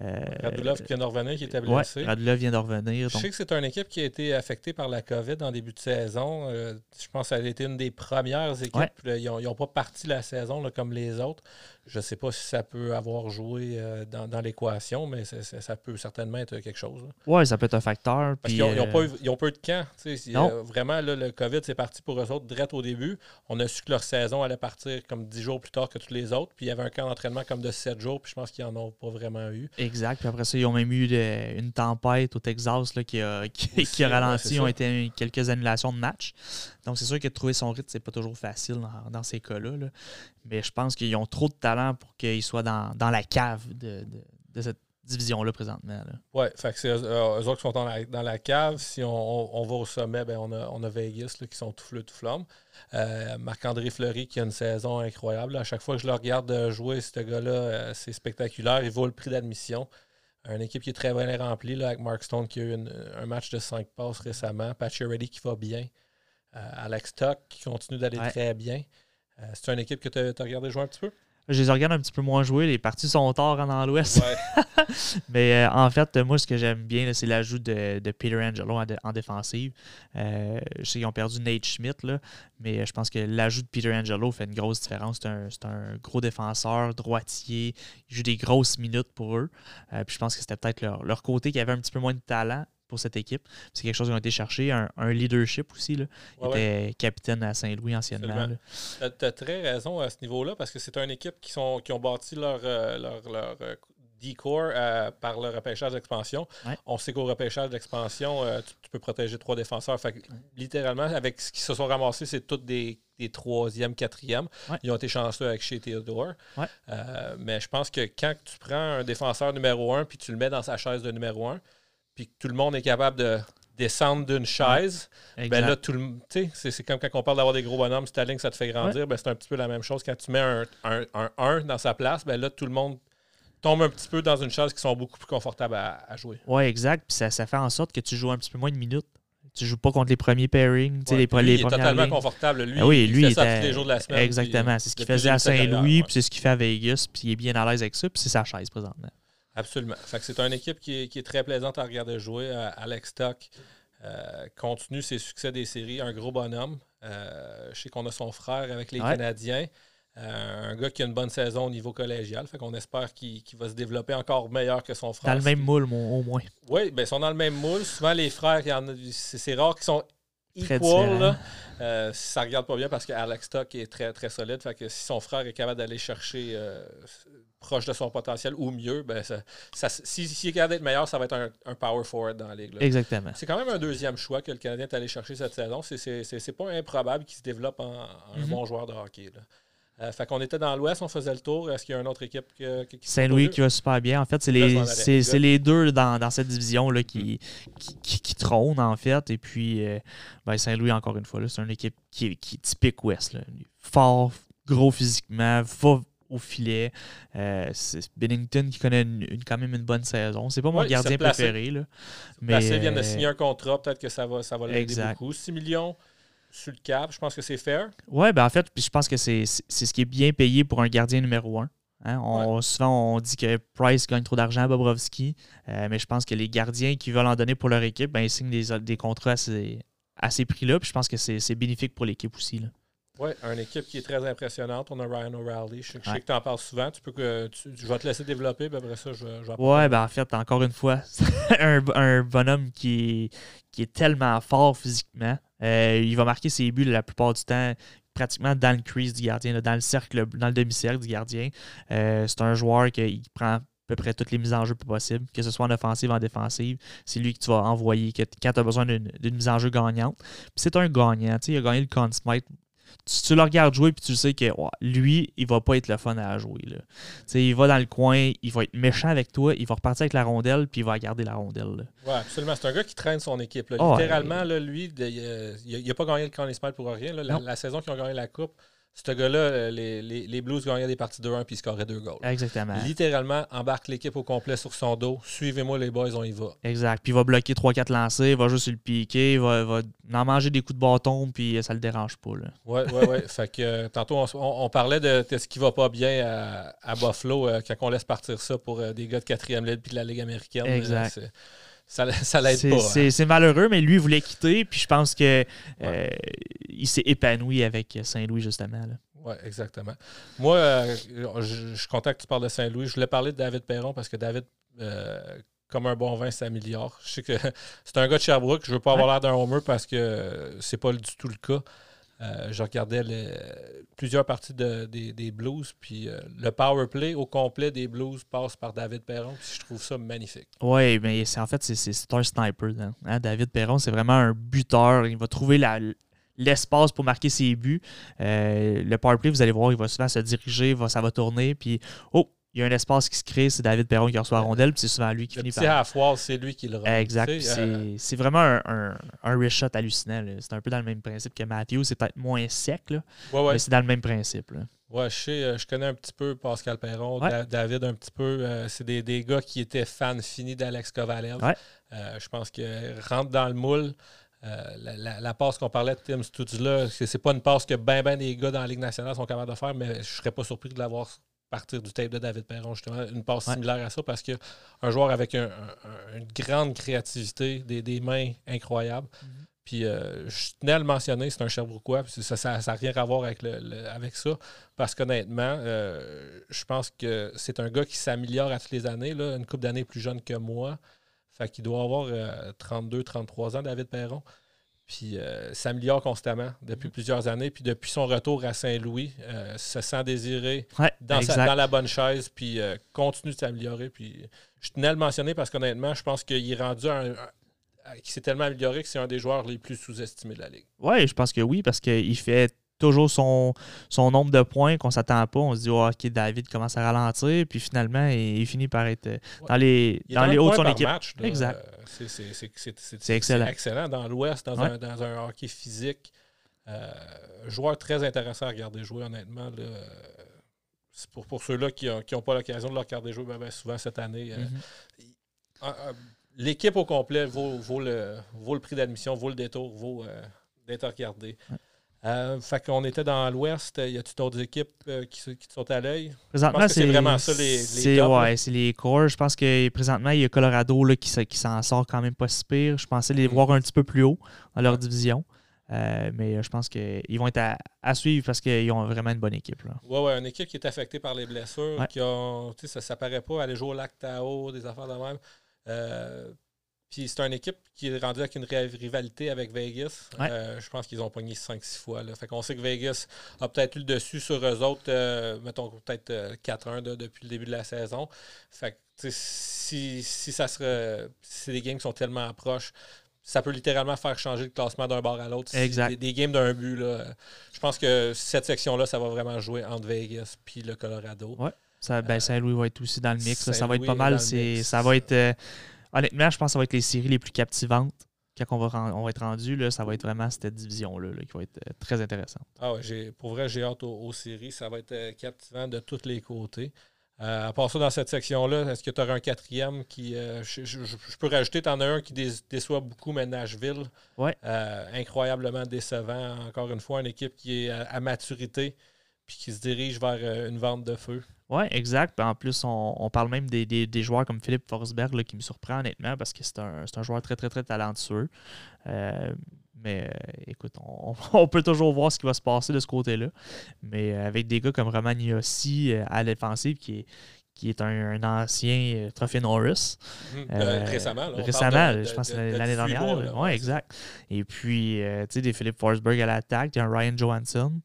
Euh, Radulov vient de revenir, qui était blessé. Ouais, Radulov vient de revenir. Je sais que c'est une équipe qui a été affectée par la COVID en début de saison. Euh, je pense que ça a été une des premières équipes. ils n'ont pas parti la saison comme les autres. Je ne sais pas si ça peut avoir joué euh, dans, l'équation, mais ça peut certainement être quelque chose. Oui, ça peut être un facteur. Parce qu'ils n'ont pas, eu de camp. vraiment, le COVID, c'est parti pour eux autres direct au début. On a su que leur saison allait partir comme dix jours plus tard que tous les autres. Puis il y avait un camp d'entraînement comme de sept jours. Puis je pense qu'ils n'en ont pas vraiment eu. Exact. Puis après ça, ils ont même eu une tempête au Texas là, qui, a, <laughs> qui, a ralenti. Ils ont été quelques annulations de matchs. Donc c'est sûr que trouver son rythme, c'est pas toujours facile dans, ces cas-là. Mais je pense qu'ils ont trop de talent pour qu'ils soient dans, la cave de, cette division-là présentement. Oui, fait que c'est eux, autres qui sont dans la, cave. Si on, va au sommet, ben on, a, on a Vegas qui sont tout fleu, tout flamme. Euh, Marc-André Fleury qui a une saison incroyable. À chaque fois que je le regarde jouer, ce gars-là, euh, c'est spectaculaire. Il vaut le prix d'admission. Une équipe qui est très bien remplie là, avec Mark Stone qui a eu un match de 5 passes récemment. Patchy Reddy qui va bien. Euh, Alex Tuck qui continue d'aller très bien. c'est une équipe que tu as, regardé jouer un petit peu? Je les regarde un petit peu moins jouer. Les parties sont tard dans l'Ouest. <laughs> Mais euh, en fait, moi, ce que j'aime bien, c'est l'ajout de, Peter Angelo en, défensive. Euh, je sais qu'ils ont perdu Nate Schmidt, là, mais je pense que l'ajout de Peter Angelo fait une grosse différence. C'est un, gros défenseur, droitier. Il joue des grosses minutes pour eux. Euh, puis je pense que c'était peut-être leur, leur, côté qui avait un petit peu moins de talent pour cette équipe. C'est quelque chose qu'ils ont été chercher, un, leadership aussi. Là. Il était capitaine à Saint-Louis anciennement. Tu as, très raison à ce niveau-là parce que c'est une équipe qui, sont, qui ont bâti leur, euh, leur, leur euh, euh, par le repêchage d'expansion. On sait qu'au repêchage d'expansion, tu, peux protéger trois défenseurs. Fait littéralement, avec ce qu'ils se sont ramassés, c'est toutes des, des troisième, quatrième. Ils ont été chanceux avec chez Theodore. mais je pense que quand tu prends un défenseur numéro un puis tu le mets dans sa chaise de numéro un, puis que tout le monde est capable de descendre d'une chaise, ben là, tout le c'est, c'est comme quand on parle d'avoir des gros bonhommes, si ta ligne, ça te fait grandir, ben c'est un petit peu la même chose. Quand tu mets un, un, 1 dans sa place, ben là, tout le monde tombe un petit peu dans une chaise qui sont beaucoup plus confortables à, jouer. Oui, exact. Puis ça, ça, fait en sorte que tu joues un petit peu moins de minutes. Tu joues pas contre les premiers pairings, les, les, lui, il est totalement confortable. Lui, ah oui, lui, il fait ça tous les jours de la semaine. Exactement. C'est ce qu'il faisait à Saint-Louis, puis c'est ce qu'il fait à Vegas, puis il est bien à l'aise avec ça, puis c'est sa chaise présentement. Absolument. c'est une équipe qui est, très plaisante à regarder jouer. Euh, Alex Stock euh, continue ses succès des séries. Un gros bonhomme. Euh, je sais qu'on a son frère avec les Canadiens. un gars qui a une bonne saison au niveau collégial. Fait qu'on espère qu'il va se développer encore meilleur que son frère. Dans le même moule, au moins. Oui, ben, ils sont dans le même moule. Souvent, les frères, c'est rare qu'ils sont equal. Euh, ça regarde pas bien parce qu'Alex Stock est très, très solide. Fait que si son frère est capable d'aller chercher proche de son potentiel ou mieux, ben ça, s'il est capable d'être meilleur, ça va être un, power forward dans la ligue. Exactement. C'est quand même un deuxième choix que le Canadien est allé chercher cette saison. C'est pas improbable qu'il se développe en, un mhm. bon joueur de hockey. Là. Euh, fait qu'on était dans l'Ouest, on faisait le tour. Est-ce qu'il y a une autre équipe qui, qui Saint-Louis qui va super bien. En fait, c'est les, les deux dans, dans cette division là, qui, qui, qui, trônent, en fait. Et puis, euh, ben, Saint-Louis, encore une fois, c'est une équipe qui, qui est typique Ouest. Fort, gros physiquement, va, au filet. Euh, c'est Bennington qui connaît quand même une bonne saison. C'est pas mon gardien préféré. Là. Mais, placé, vient de euh, signer un contrat. Peut-être que ça va, ça va l'aider beaucoup. 6 millions sur le cap, je pense que c'est fair. Oui, ben en fait, je pense que c'est ce qui est bien payé pour un gardien numéro un. Hein. On, Souvent, on dit que Price gagne trop d'argent à Bobrovski, euh, mais je pense que les gardiens qui veulent en donner pour leur équipe, ben, ils signent des, des contrats à ces, à ces prix-là. je pense que c'est bénéfique pour l'équipe aussi. Là. Oui, une équipe qui est très impressionnante. On a Ryan O'Reilly. Je, sais que tu en parles souvent. Tu peux que je vais te laisser développer, puis après ça, je, je vais Ouais, ben en fait, encore une fois, <laughs> un, un, bonhomme qui est, qui est tellement fort physiquement. Euh, il va marquer ses buts la plupart du temps pratiquement dans le crease du gardien, dans le cercle, dans le demi-cercle du gardien. Euh, c'est un joueur qui prend à peu près toutes les mises en jeu possibles, que ce soit en offensive ou en défensive. C'est lui que tu vas envoyer quand tu as besoin d'une mise en jeu gagnante. c'est un gagnant. Il a gagné le Conn Smythe tu, le regardes jouer puis tu sais que lui, il va pas être le fun à jouer. Là. Il va dans le coin, il va être méchant avec toi, il va repartir avec la rondelle puis il va garder la rondelle. Oui, absolument. C'est un gars qui traîne son équipe. Ah, Littéralement, lui, il n'a pas gagné le Conn pour rien. la, saison qu'ils ont gagné la Coupe, ce gars-là, les, les, Blues gagnaient des parties de 1 puis ils scoraient deux goals. Exactement. Littéralement, embarque l'équipe au complet sur son dos. Suivez-moi, les boys, on y va. Exact. Puis il va bloquer 3-4 lancers, il va juste le piquer, il va, va, en manger des coups de bâton, puis ça le dérange pas. Oui, oui, oui. fait que euh, tantôt, on, parlait de, ce qui va pas bien à, Buffalo euh, quand on laisse partir ça pour euh, des gars de quatrième ligue puis de la Ligue américaine. Exact. Ça, ça l'aide pas. Hein. C'est malheureux, mais lui, il voulait quitter. Puis je pense que euh, il s'est épanoui avec Saint-Louis, justement. Oui, exactement. Moi, euh, je, suis content que tu parles de Saint-Louis. Je voulais parler de David Perron parce que David, euh, comme un bon vin, s'améliore. Je sais que <laughs> c'est un gars de Sherbrooke. Je ne veux pas avoir l'air d'un homer parce que c'est pas du tout le cas. Euh, je regardais plusieurs parties des, Blues, puis euh, le power play au complet des Blues passe par David Perron, puis je trouve ça magnifique. Oui, mais en fait, c'est un sniper. Hein. David Perron, c'est vraiment un buteur. Il va trouver l'espace pour marquer ses buts. Euh, le power play, vous allez voir, il va souvent se diriger, ça va tourner, puis oh, il y a un espace qui se crée, c'est David Perron qui reçoit la rondelle, puis c'est souvent lui qui finit par. à foire, c'est lui qui le rend. Exact. Euh, c'est vraiment un, un, shot hallucinant. C'est un peu dans le même principe que Matthew. C'est peut-être moins sec, là, mais c'est dans le même principe. Là. Ouais, je sais, euh, je connais un petit peu Pascal Perron, David un petit peu. Euh, c'est des, des, gars qui étaient fans finis d'Alex Kovalev. je pense que rentre dans le moule. la, la, passe qu'on parlait de Tim Stutzla, c'est pas une passe que ben ben des gars dans la Ligue nationale sont capables de faire, mais je serais pas surpris de l'avoir partir du tape de David Perron, justement, une passe similaire à ça, parce qu'un joueur avec une grande créativité, des, mains incroyables. Mhm. Puis euh, je tenais à le mentionner, c'est un Sherbrookeois, puis ça n'a rien à voir avec, le, avec ça, parce qu'honnêtement, euh, je pense que c'est un gars qui s'améliore à toutes les années, là, une couple d'années plus jeune que moi. Fait qu'il doit avoir 32, euh, 33 ans, David Perron. Puis s'améliore constamment depuis mhm. plusieurs années. Puis depuis son retour à Saint-Louis, se sent désiré dans, dans, la bonne chaise, puis continue de s'améliorer. Puis je tenais à le mentionner parce qu'honnêtement, je pense qu'il est rendu un qui s'est tellement amélioré que c'est un des joueurs les plus sous-estimés de la Ligue. Oui, je pense que oui, parce qu'il fait toujours son, son nombre de points qu'on ne s'attend pas. On se dit, oh, OK, David commence à ralentir, puis finalement, il, finit par être dans les, dans les hauts de son équipe. exact. c'est excellent. excellent dans l'Ouest, dans, un, dans, un, hockey physique. Euh, joueur très intéressant à regarder jouer, honnêtement. pour, pour ceux-là qui n'ont pas l'occasion de le regarder jouer ben, ben, souvent cette année. Euh, mm-hmm l'équipe au complet vaut, le, vaut le prix d'admission, vaut le détour, vaut euh, d'être regardé. Euh, fait qu'on était dans l'Ouest. Y a-t-il d'autres équipes euh, qui, qui, te sont à l'œil? Présentement, c'est vraiment ça les, les Ouais, c'est les corps. Je pense que présentement, il y a Colorado là, qui, qui s'en sort quand même pas si pire. Je pensais les mm. voir un petit peu plus haut dans leur division. mais je pense qu'ils vont être à, suivre parce qu'ils ont vraiment une bonne équipe. Oui, ouais, une équipe qui est affectée par les blessures, qui ont, ça ne paraît pas aller jouer au lac Tao, des affaires de même. Euh, puis c'est une équipe qui est rendue avec une rivalité avec Vegas. Euh, je pense qu'ils ont pogné 5-6 fois. Là. Fait qu'on sait que Vegas a peut-être eu le dessus sur eux autres, euh, mettons peut-être 4-1 depuis le début de la saison. Fait que si, si ça serait. Si c'est des games qui sont tellement proches, ça peut littéralement faire changer le classement d'un bord à l'autre. Exact. Des, games d'un but. Là. Je pense que cette section-là, ça va vraiment jouer entre Vegas puis le Colorado. Ouais. Ça, ben, Saint-Louis va être aussi dans le mix. Ça va être pas mal. Ça va être. Euh, honnêtement, je pense que ça va être les séries les plus captivantes. Quand on va, on va être rendu, là, ça va être vraiment cette division-là qui va être euh, très intéressante. Ah ouais, pour vrai, j'ai hâte aux, séries. Ça va être euh, captivant de tous les côtés. à part ça, dans cette section-là, est-ce que tu aurais un quatrième qui. je, peux rajouter, tu en as un qui déçoit beaucoup, mais Nashville. Ouais. incroyablement décevant. Encore une fois, une équipe qui est à maturité puis qui se dirige vers une vente de feu. Oui, exact. en plus, on, parle même des, joueurs comme Philippe Forsberg qui me surprend honnêtement parce que c'est un, joueur très, très, très talentueux. Euh, mais euh, écoute, <laughs> on, peut toujours voir ce qui va se passer de ce côté-là. Mais euh, avec des gars comme Roman Yossi à l'offensive qui est, qui est un, ancien euh, Trophée Norris. Mhm. Euh, récemment, récemment je pense l'année dernière. Oui, exact. Et puis, euh, tu sais, des Philippe Forsberg à l'attaque, il y a un Ryan Johansson,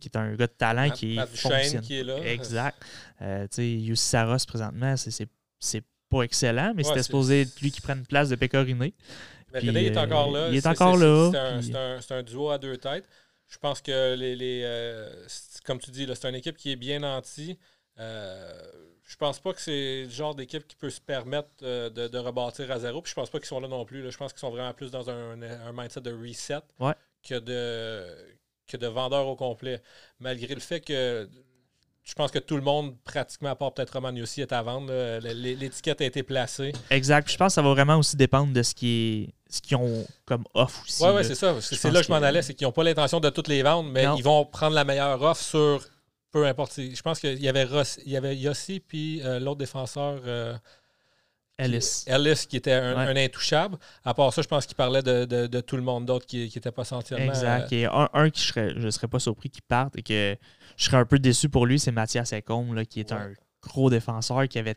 qui est un gars de talent qui fonctionne. qui est là. Exact. tu sais, Yussi Saros, présentement, c'est pas excellent, mais c'était supposé être lui qui prenne place de Pécoriné. Mais il est encore là. Il est, encore là. C'est un, duo à deux têtes. Je pense que, les, les comme tu dis, c'est une équipe qui est bien nantie. Euh, je pense pas que c'est le genre d'équipe qui peut se permettre euh, de, rebâtir à zéro. Puis je pense pas qu'ils sont là non plus. Je pense qu'ils sont vraiment plus dans un, mindset de reset que, de, que de vendeur au complet. Malgré le fait que je pense que tout le monde, pratiquement à part peut-être Roman aussi, est à vendre. L'étiquette a été placée. Exact. je pense que ça va vraiment aussi dépendre de ce qui est ce qu'ils ont comme offre aussi. Oui, ouais, c'est ça. C'est là que je m'en allais. C'est qu'ils n'ont pas l'intention de toutes les vendre, mais ils vont prendre la meilleure offre sur peu importe. Je pense qu'il y avait il y avait Yossi puis euh, l'autre défenseur. Euh, Ellis. Ellis, qui était un, intouchable. À part ça, je pense qu'il parlait de, tout le monde d'autre qui n'était pas sentiellement. Exact. Et un, un qui je ne serais pas surpris qu'il parte et que je serais un peu déçu pour lui, c'est Mathias Ecombe, qui est un gros défenseur qui avait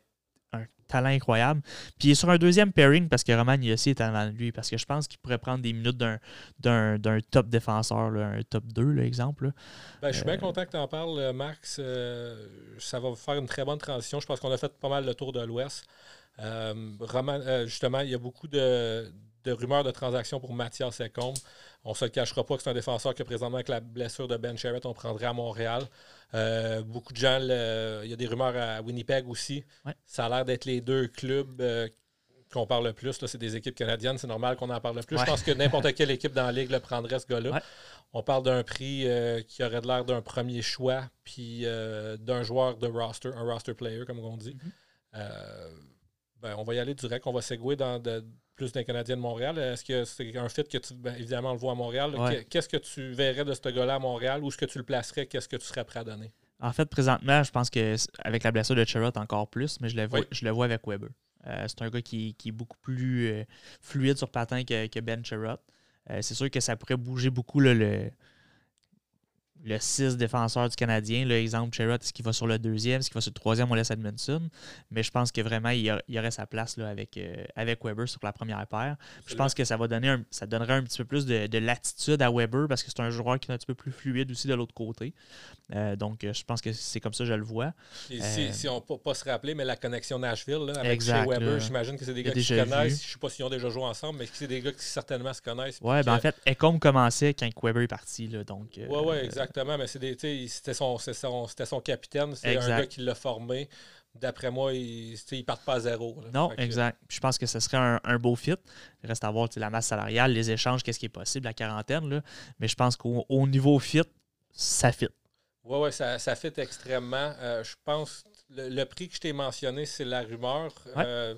talent incroyable. Puis il est sur un deuxième pairing parce que Roman Yossi est avant lui. Parce que je pense qu'il pourrait prendre des minutes d'un top défenseur, un top 2, exemple. Ben, je suis bien euh, content que tu en parles, euh, Max. Euh, ça va faire une très bonne transition. Je pense qu'on a fait pas mal le tour de l'Ouest. Roman, justement, il y a beaucoup de, rumeurs de transactions pour Mathias Secombe. On ne se le cachera pas que c'est un défenseur que présentement, avec la blessure de Ben Sherritt, on prendrait à Montréal. Euh, beaucoup de gens, il y a des rumeurs à Winnipeg aussi. Ça a l'air d'être les deux clubs euh, qu'on parle le plus. C'est des équipes canadiennes, c'est normal qu'on en parle le plus. Je pense que n'importe quelle équipe dans la ligue le prendrait, ce gars-là. On parle d'un prix euh, qui aurait l'air d'un premier choix, puis d'un joueur de roster, un roster player, comme on dit. Mm-hmm. ben, on va y aller direct. On va segouer dans plus d'un Canadien de Montréal. Est-ce que c'est un fit que tu, ben, évidemment, on le voit à Montréal? Qu'est-ce que tu verrais de ce gars-là à Montréal? Où est-ce que tu le placerais? Qu'est-ce que tu serais prêt à donner? En fait, présentement, je pense qu'avec la blessure de Cherrott encore plus, mais je le vois, je le vois avec Weber. Euh, c'est un gars qui, est beaucoup plus euh, fluide sur patin que, Ben Cherrott. c'est sûr que ça pourrait bouger beaucoup le, le 6 défenseur du Canadien. L'exemple, Cherrott, est-ce qu'il va sur le deuxième, est-ce qu'il va sur le troisième, on laisse Edmondson. Mais je pense que vraiment, il y, aurait sa place là, avec, euh, avec Weber sur la première paire. Je pense que ça va donner ça donnerait un petit peu plus de, latitude à Weber parce que c'est un joueur qui est un petit peu plus fluide aussi de l'autre côté. Euh, donc, je pense que c'est comme ça que je le vois. si, on ne peut pas se rappeler, mais la connexion Nashville avec Weber, j'imagine que c'est des gars qui se connaissent. Je ne sais pas s'ils ont déjà joué ensemble, mais c'est des gars qui certainement se connaissent. Oui, ben en fait, Ecom commençait quand Weber est parti. Là, donc, oui, euh, oui, exactement. Mais c'était son, son, son, capitaine. C'est un gars qui l'a formé. D'après moi, ils ne partent pas à zéro. Non, exact. je pense que ce serait un, beau fit. Il reste à voir la masse salariale, les échanges, qu'est-ce qui est possible, la quarantaine. Là. Mais je pense qu'au niveau fit, ça fit. Oui, oui, ça, ça fit extrêmement. Euh, je pense le, prix que je t'ai mentionné, c'est la rumeur. Euh,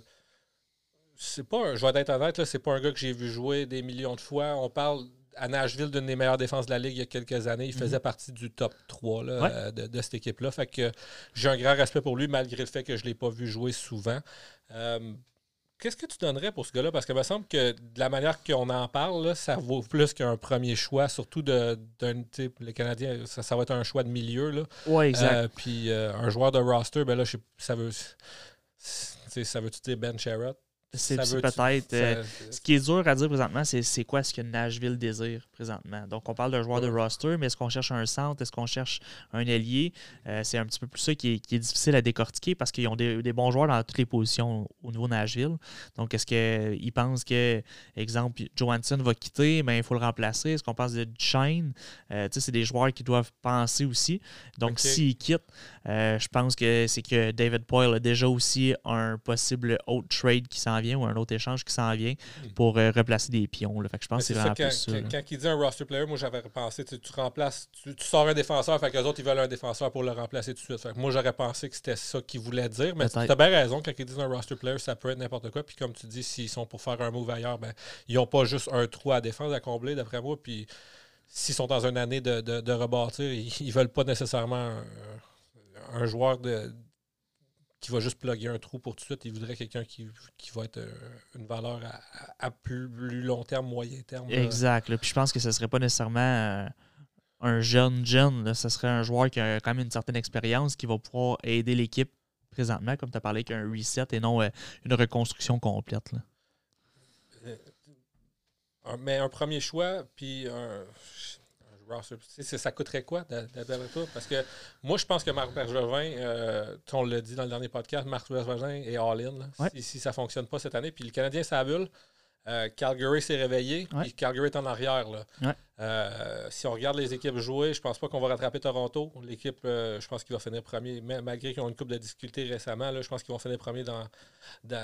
c'est pas un, je vais être honnête, c'est pas un gars que j'ai vu jouer des millions de fois. On parle à Nashville d'une des meilleures défenses de la Ligue il y a quelques années. Il mhm. faisait partie du top 3 euh, de, cette équipe-là. Fait que j'ai un grand respect pour lui, malgré le fait que je ne l'ai pas vu jouer souvent. Euh, qu'est-ce que tu donnerais pour ce gars-là? Parce qu'il me semble que de la manière qu'on en parle, ça vaut plus qu'un premier choix, surtout d'un type. Les Canadiens, ça, va être un choix de milieu. Oui, exact. Euh, puis un joueur de roster, ben là, ça veut. Ça veut-tu dire Ben Sherrod? C'est peut-être. Euh, ce qui est dur à dire présentement, c'est quoi ce que Nashville désire présentement? Donc, on parle d'un joueur de roster, mais est-ce qu'on cherche un centre? Est-ce qu'on cherche un ailier euh, C'est un petit peu plus ça qui est, difficile à décortiquer parce qu'ils ont des, bons joueurs dans toutes les positions au niveau Nashville. Donc, est-ce qu'ils pensent que, exemple, Johansson va quitter, mais il faut le remplacer? Est-ce qu'on pense de Shane euh, C'est des joueurs qui doivent penser aussi. Donc, s'il quitte, je pense que c'est que David Poyle a déjà aussi un possible autre trade qui s'en vient ou un autre échange qui s'en vient hmm. pour euh, replacer des pions. Fait que je pense que c'est vraiment quand, ça. Quand, il dit un roster player, moi j'avais pensé, tu, remplaces, tu, sors un défenseur, fait que les autres ils veulent un défenseur pour le remplacer tout de suite. Fait que moi j'aurais pensé que c'était ça qu'il voulait dire, mais tu as bien raison, quand ils disent un roster player, ça peut être n'importe quoi. Puis comme tu dis, s'ils sont pour faire un move ailleurs, ben, ils n'ont pas juste un trou à défense à combler, d'après moi. Puis s'ils sont dans une année de, de, rebâtir, ils ne veulent pas nécessairement un joueur de qui va juste plugger un trou pour tout de suite. Il voudrait quelqu'un qui, va être euh, une valeur à, plus, long terme, moyen terme. Exact. Puis je pense que ce ne serait pas nécessairement euh, un jeune jeune. Ce serait un joueur qui a quand même une certaine expérience qui va pouvoir aider l'équipe présentement, comme tu as parlé, qu'un reset et non euh, une reconstruction complète. mais un premier choix, puis un, ça coûterait quoi d'après toi? Parce que moi, je pense que Marc Bergevin, euh, on l'a dit dans le dernier podcast, Marc Bergevin est all-in. Si, ça ne fonctionne pas cette année. Puis le Canadien, ça bulle. Euh, Calgary s'est réveillé, Calgary est en arrière. Là. Euh, si on regarde les équipes jouer, je pense pas qu'on va rattraper Toronto. L'équipe, euh, je pense qu'il va finir premier, malgré qu'ils ont une coupe de difficultés récemment. Là, je pense qu'ils vont finir premier dans,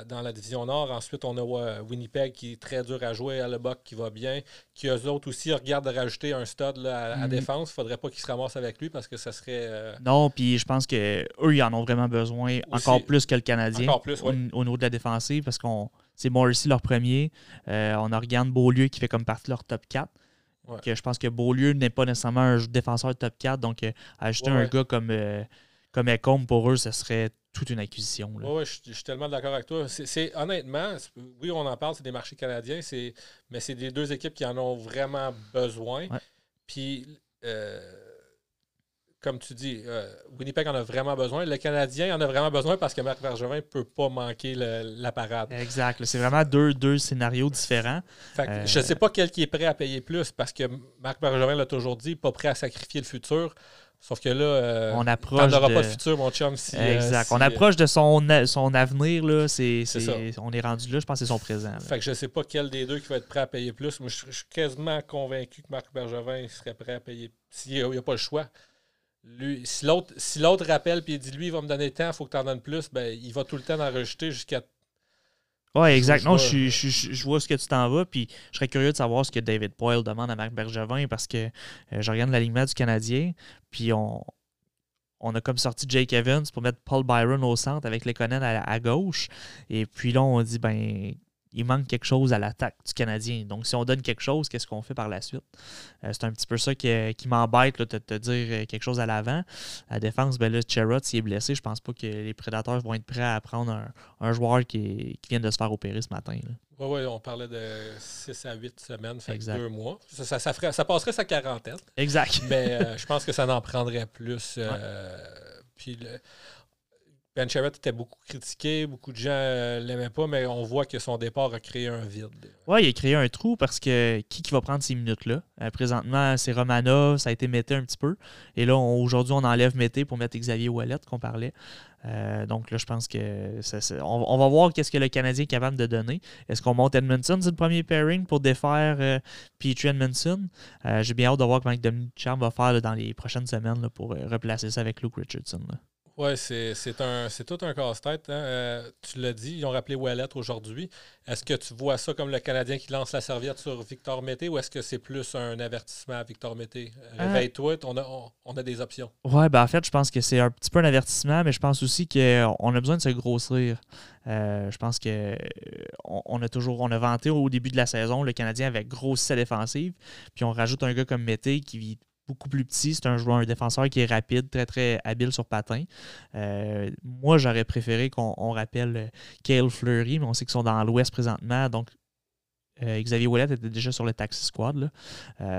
dans, la division Nord. Ensuite, on a Winnipeg qui est très dur à jouer, à Lebock qui va bien, qui eux autres aussi regardent de rajouter un stud à, mhm. défense. Il faudrait pas qu'ils se ramassent avec lui parce que ça serait. Non, puis je pense qu'eux, ils en ont vraiment besoin encore plus que le Canadien. Encore plus, au, au niveau de la défensive parce qu'on c'est Morrissey leur premier. Euh, on a Regan Beaulieu qui fait comme partie de leur top 4. je pense que Beaulieu n'est pas nécessairement un défenseur top 4. Donc, euh, ajouter un gars comme, euh, comme Ecom pour eux, ce serait toute une acquisition. Oui, je, suis tellement d'accord avec toi. C'est honnêtement, oui, on en parle, c'est des marchés canadiens, mais c'est des deux équipes qui en ont vraiment besoin. Puis comme tu dis, euh, Winnipeg en a vraiment besoin. Le Canadien en a vraiment besoin parce que Marc Bergevin ne peut pas manquer la parade. Exact. C'est vraiment deux, deux scénarios différents. Euh, je ne sais pas quel qui est prêt à payer plus parce que Marc Bergevin l'a toujours dit, pas prêt à sacrifier le futur. Sauf que là, euh, on approche n'aura pas de futur, mon chum. exact. on approche de son, son avenir. Là, on est rendu là, je pense que c'est son présent. Fait que je ne sais pas quel des deux qui va être prêt à payer plus. Moi, je, suis quasiment convaincu que Marc Bergevin serait prêt à payer s'il n'y a, pas le choix si l'autre si rappelle et dit lui, il va me donner le temps, il faut que tu en donnes plus, ben, il va tout le temps en rejeter jusqu'à. Oui, exactement. Je, je, vois ce que tu t'en vas, puis je serais curieux de savoir ce que David Poyle demande à Marc Bergevin parce que euh, je regarde l'alignement du Canadien, puis on, on a comme sorti Jake Evans pour mettre Paul Byron au centre avec les à, à gauche. Et puis là, on dit, ben, il manque quelque chose à l'attaque du Canadien. Donc, si on donne quelque chose, qu'est-ce qu'on fait par la suite? Euh, c'est un petit peu ça qui, m'embête de te dire euh, quelque chose à l'avant. La défense, ben là, Cherrod, s'il est blessé, je pense pas que les prédateurs vont être prêts à prendre un, joueur qui, vient de se faire opérer ce matin. Oui, oui, on parlait de 6 à 8 semaines, fait deux mois. Ça, ça, passerait sa quarantaine. Exact. Mais euh, je pense que ça n'en prendrait plus. Puis Ben Sherratt était beaucoup critiqué, beaucoup de gens ne euh, l'aimaient pas, mais on voit que son départ a créé un vide. Oui, il a créé un trou parce que qui, qui va prendre ces minutes-là? Euh, présentement, c'est Romanov, ça a été Mété un petit peu. Et là, aujourd'hui, on enlève Mété pour mettre Xavier Wallet qu'on parlait. Euh, donc là, je pense que on, va voir qu'est-ce que le Canadien est capable de donner. Est-ce qu'on monte Edmondson c'est le premier pairing pour défaire euh, Petrie Edmondson? J'ai bien hâte de voir comment Dominic Charm va faire dans les prochaines semaines pour replacer ça avec Luke Richardson. Oui, c'est tout un casse-tête. Hein. Euh, tu l'as dit, ils ont rappelé Wallet aujourd'hui. Est-ce que tu vois ça comme le Canadien qui lance la serviette sur Victor Mété ou est-ce que c'est plus un avertissement à Victor Mété? Euh, Réveille-toi, on a, on, a, des options. Oui, ben en fait, je pense que c'est un petit peu un avertissement, mais je pense aussi qu'on a besoin de se grossir. Euh, je pense que on, a toujours on a vanté au début de la saison le Canadien avec grosse sa défensive, puis on rajoute un gars comme Mété qui beaucoup plus petit. C'est un joueur, un défenseur qui est rapide, très très habile sur patin. Euh, moi, j'aurais préféré qu'on rappelle euh, Kale Fleury, mais on sait qu'ils sont dans l'Ouest présentement. Donc, euh, Xavier Ouellet était déjà sur le taxi squad.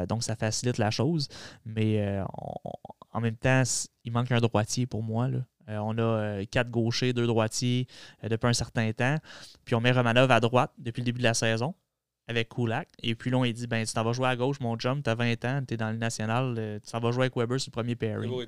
donc, ça facilite la chose. Mais en même temps, il manque un droitier pour moi. on a quatre gauchers, deux droitiers depuis un certain temps. Puis on met Romanov à droite depuis le début de la saison avec Kulak. Et puis là, on dit ben, tu t'en vas jouer à gauche, mon jump, tu as 20 ans, tu es dans le national, euh, tu t'en vas jouer avec Weber sur le premier pairing.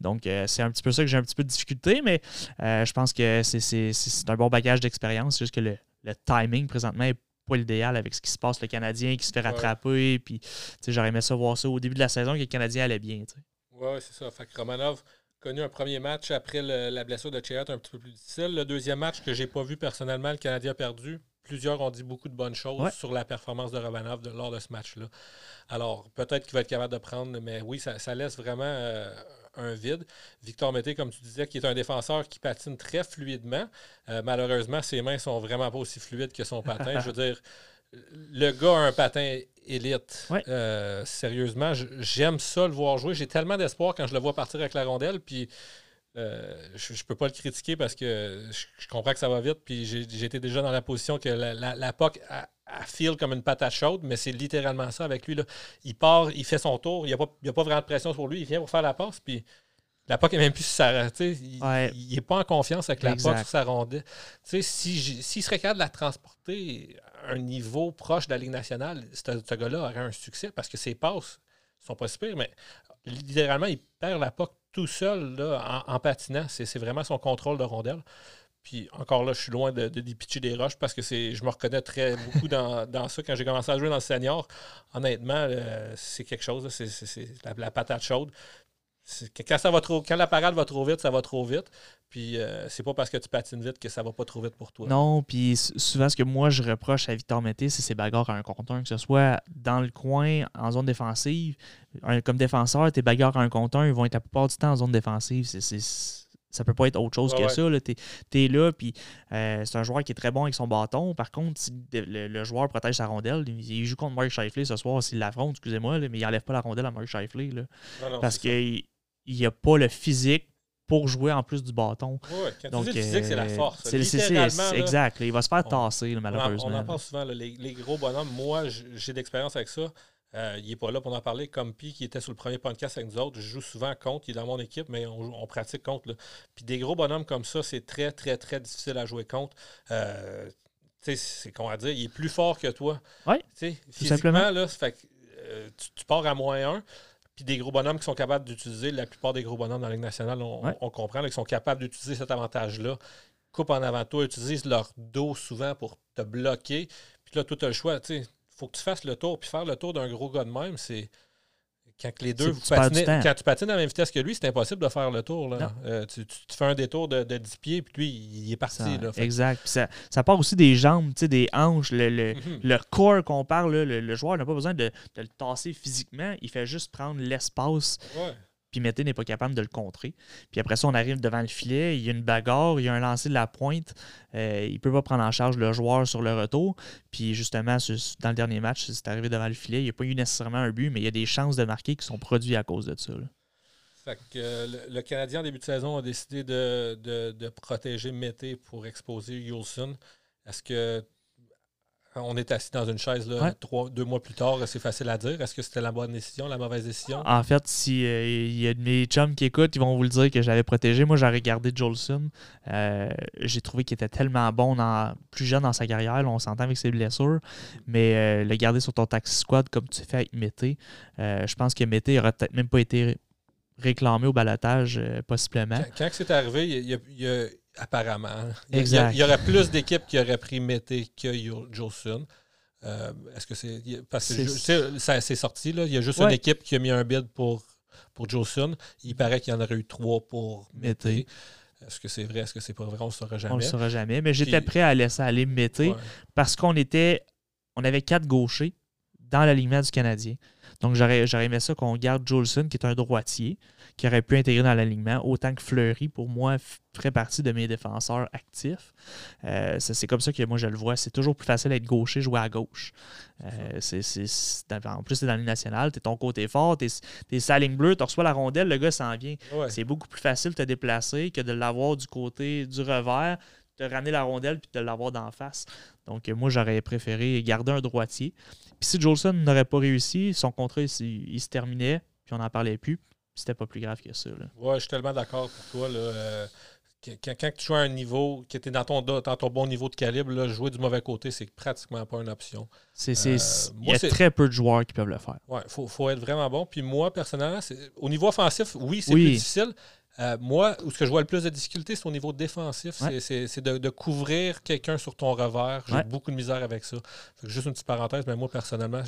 Donc, euh, c'est un petit peu ça que j'ai un petit peu de difficulté, mais euh, je pense que c'est un bon bagage d'expérience. C'est juste que le, timing présentement n'est pas l'idéal avec ce qui se passe, le Canadien qui se fait rattraper. Puis, j'aurais aimé ça voir ça au début de la saison que le Canadien allait bien. Oui, c'est ça. Fait que Romanov connu un premier match après la blessure de Chayat un petit peu plus difficile. Le deuxième match que j'ai pas vu personnellement, le Canadien a perdu plusieurs ont dit beaucoup de bonnes choses sur la performance de Romanov lors de ce match-là. Alors, peut-être qu'il va être capable de prendre, mais oui, ça, laisse vraiment euh, un vide. Victor Mété, comme tu disais, qui est un défenseur qui patine très fluidement. Euh, malheureusement, ses mains sont vraiment pas aussi fluides que son patin. Je veux dire, le gars a un patin élite. Euh, sérieusement, j'aime ça le voir jouer. J'ai tellement d'espoir quand je le vois partir avec la rondelle. Puis euh, je, ne peux pas le critiquer parce que je, comprends que ça va vite. Puis j'étais déjà dans la position que la, la, POC a, feel comme une patate chaude, mais c'est littéralement ça avec lui. Là. Il part, il fait son tour, il n'y a, a, pas vraiment de pression sur lui, il vient pour faire la passe. Puis la POC est même plus sa, il n'est pas en confiance avec la POC sur sa rondelle. S'il si, serait capable de la transporter à un niveau proche de la Ligue nationale, ce, gars-là aurait un succès parce que ses passes sont pas super, mais littéralement, il perd la POC tout seul là, en, patinant. C'est vraiment son contrôle de rondelle. Puis encore là, je suis loin de, de, des roches parce que je me reconnais très <laughs> beaucoup dans, ça. Quand j'ai commencé à jouer dans le senior, honnêtement, euh, c'est quelque chose. C'est, la, patate chaude. Quand, ça va trop, quand la parade va trop vite, ça va trop vite. Puis euh, c'est pas parce que tu patines vite que ça va pas trop vite pour toi. Non, puis souvent ce que moi je reproche à Victor Mété, c'est ses bagarres à un compteur, que ce soit dans le coin, en zone défensive. comme défenseur, tes bagarres à un compteur, ils vont être la plupart du temps en zone défensive. C'est, ça peut pas être autre chose que ça. Tu es, là, puis euh, c'est un joueur qui est très bon avec son bâton. Par contre, si le, joueur protège sa rondelle, il, joue contre Mark Shifley ce soir s'il l'affronte, excusez-moi, mais il enlève pas la rondelle à Mark Shifley. parce qu'il n'y a pas le physique pour jouer en plus du bâton. Oui, quand Donc, tu dis physique, c'est la euh, force. C'est exact. il va se faire tasser, malheureusement. On en, parle souvent, les, les, gros bonhommes. Moi, j'ai d'expérience avec ça. Euh, il n'est pas là pour en parler. Comme Pi, qui était sur le premier podcast avec nous autres, je joue souvent contre. Il est dans mon équipe, mais on, pratique contre. Puis des gros bonhommes comme ça, c'est très, très, très difficile à jouer contre. Euh, c'est qu'on va dire, il est plus fort que toi. Oui. Physiquement, là, fait, euh, tu, pars à moins un. Puis des gros bonhommes qui sont capables d'utiliser, la plupart des gros bonhommes dans la Ligue nationale, on, comprend, qu'ils sont capables d'utiliser cet avantage-là. Coupe en avant toi, utilisent leur dos souvent pour te bloquer. Puis là, tout as le choix. sais faut que tu fasses le tour. Puis faire le tour d'un gros gars de même, c'est. Quand les deux, vous patinez, quand tu patines à la même vitesse que lui, c'est impossible de faire le tour. Là. Euh, tu, fais un détour de, de 10 pieds, puis lui, il est parti. là, exact. ça, ça, part aussi des jambes, des hanches, le, le, mhm. le corps qu'on parle. le, joueur n'a pas besoin de, de, le tasser physiquement. Il fait juste prendre l'espace. Ouais puis Mété n'est pas capable de le contrer. Puis après ça, on arrive devant le filet, il y a une bagarre, il y a un lancer de la pointe, euh, il ne peut pas prendre en charge le joueur sur le retour. Puis justement, dans le dernier match, c'est arrivé devant le filet, il n'y a pas eu nécessairement un but, mais il y a des chances de marquer qui sont produites à cause de ça. Euh, le, Canadien, en début de saison, a décidé de, protéger Mété pour exposer Yulson. Est-ce que on est assis dans une chaise là, deux mois plus tard, c'est facile à dire. Est-ce que c'était la bonne décision, la mauvaise décision? En fait, s'il euh, y a de mes chums qui écoutent, ils vont vous le dire que j'avais protégé. Moi, j'ai regardé Jolson. Euh, j'ai trouvé qu'il était tellement bon, dans, plus jeune dans sa carrière. on s'entend avec ses blessures. Mais euh, le garder sur ton taxi squad comme tu fais avec Mété, je pense que Mété n'aurait peut-être même pas été réclamé au balotage, possiblement. Quand, c'est arrivé, il y a Apparemment. Il, y, aurait plus d'équipes qui auraient pris Mété que Jolson. Euh, est-ce que c'est. Parce que c'est sorti, là. Il y a juste une équipe qui a mis un bid pour, pour Jolson. Il paraît qu'il y en aurait eu trois pour Mété. Est-ce que c'est vrai? Est-ce que c'est pas vrai? On ne le saura jamais. On ne le saura jamais. Mais j'étais prêt à laisser aller Mété parce qu'on était. On avait quatre gauchers dans l'alignement du Canadien. Donc, j'aurais aimé ça qu'on garde Jolson, qui est un droitier, qui aurait pu intégrer dans l'alignement, autant que Fleury, pour moi, ferait partie de mes défenseurs actifs. Euh, c'est comme ça que moi, je le vois. C'est toujours plus facile d'être gaucher, jouer à gauche. Euh, en plus, c'est dans l'Union nationale, tu es ton côté fort, tu es, es ligne bleue, tu reçois la rondelle, le gars s'en vient. C'est beaucoup plus facile de te déplacer que de l'avoir du côté du revers, de ramener la rondelle puis de l'avoir d'en face. Donc, moi, j'aurais préféré garder un droitier. Puis si Jolson n'aurait pas réussi, son contrat, il, se terminait, puis on n'en parlait plus. C'était pas plus grave que ça. Ouais, je suis tellement d'accord pour toi. Là, euh, quand, tu joues à un niveau, qui était dans ton, dans ton bon niveau de calibre, là, jouer du mauvais côté, c'est pratiquement pas une option. C'est, euh, il y a très peu de joueurs qui peuvent le faire. Oui, il faut, faut, être vraiment bon. Puis moi, personnellement, au niveau offensif, oui, c'est plus difficile. Euh, moi, où ce que je vois le plus de difficulté, c'est au niveau défensif. C'est de, couvrir quelqu'un sur ton revers. J'ai beaucoup de misère avec ça. juste une petite parenthèse, mais moi, personnellement,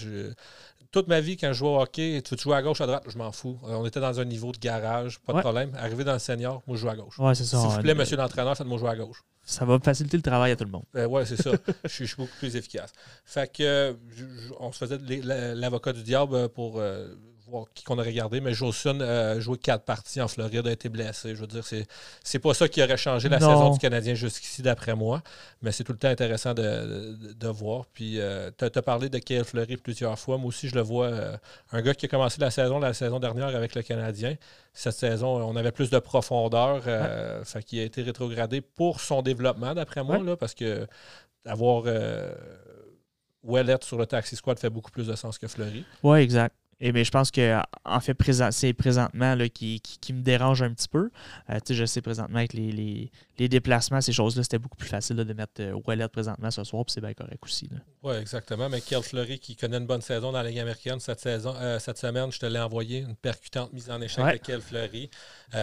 toute ma vie, quand je joue au hockey, tu veux jouer à gauche, à droite, je m'en fous. Euh, on était dans un niveau de garage, pas de problème. Arrivé dans le senior, moi, je joue à gauche. S'il vous plaît, monsieur l'entraîneur, faites-moi jouer à gauche. Ça va faciliter le travail à tout le monde. Euh, oui, c'est ça. <laughs> je, suis, beaucoup plus efficace. Fait que, on se faisait l'avocat du diable pour voir qui qu'on a regardé, mais Jolson a joué quatre parties en Floride, a été blessé. Je veux dire, c'est, c'est pas ça qui aurait changé la saison du Canadien jusqu'ici, d'après moi. Mais c'est tout le temps intéressant de, voir. Puis, euh, tu as parlé de Kyle Fleury plusieurs fois. Moi aussi, je le vois. Euh, un gars qui a commencé la saison la saison dernière avec le Canadien. Cette saison, on avait plus de profondeur. Euh, fait qu'il a été rétrogradé pour son développement, d'après moi, là, parce que d'avoir. Ouellet sur le taxi squad fait beaucoup plus de sens que Fleury. Oui, exact. Et mais je pense que en fait c'est présentement là, qui, qui, me dérange un petit peu. Euh, je sais présentement avec les, les, déplacements, ces choses-là, c'était beaucoup plus facile de mettre euh, Wallet présentement ce soir, puis c'est bien correct aussi. Oui, exactement. Mais Kel Fleury qui connaît une bonne saison dans la Ligue américaine cette saison, euh, cette semaine, je te l'ai envoyé, une percutante mise en échec de Kel Fleury.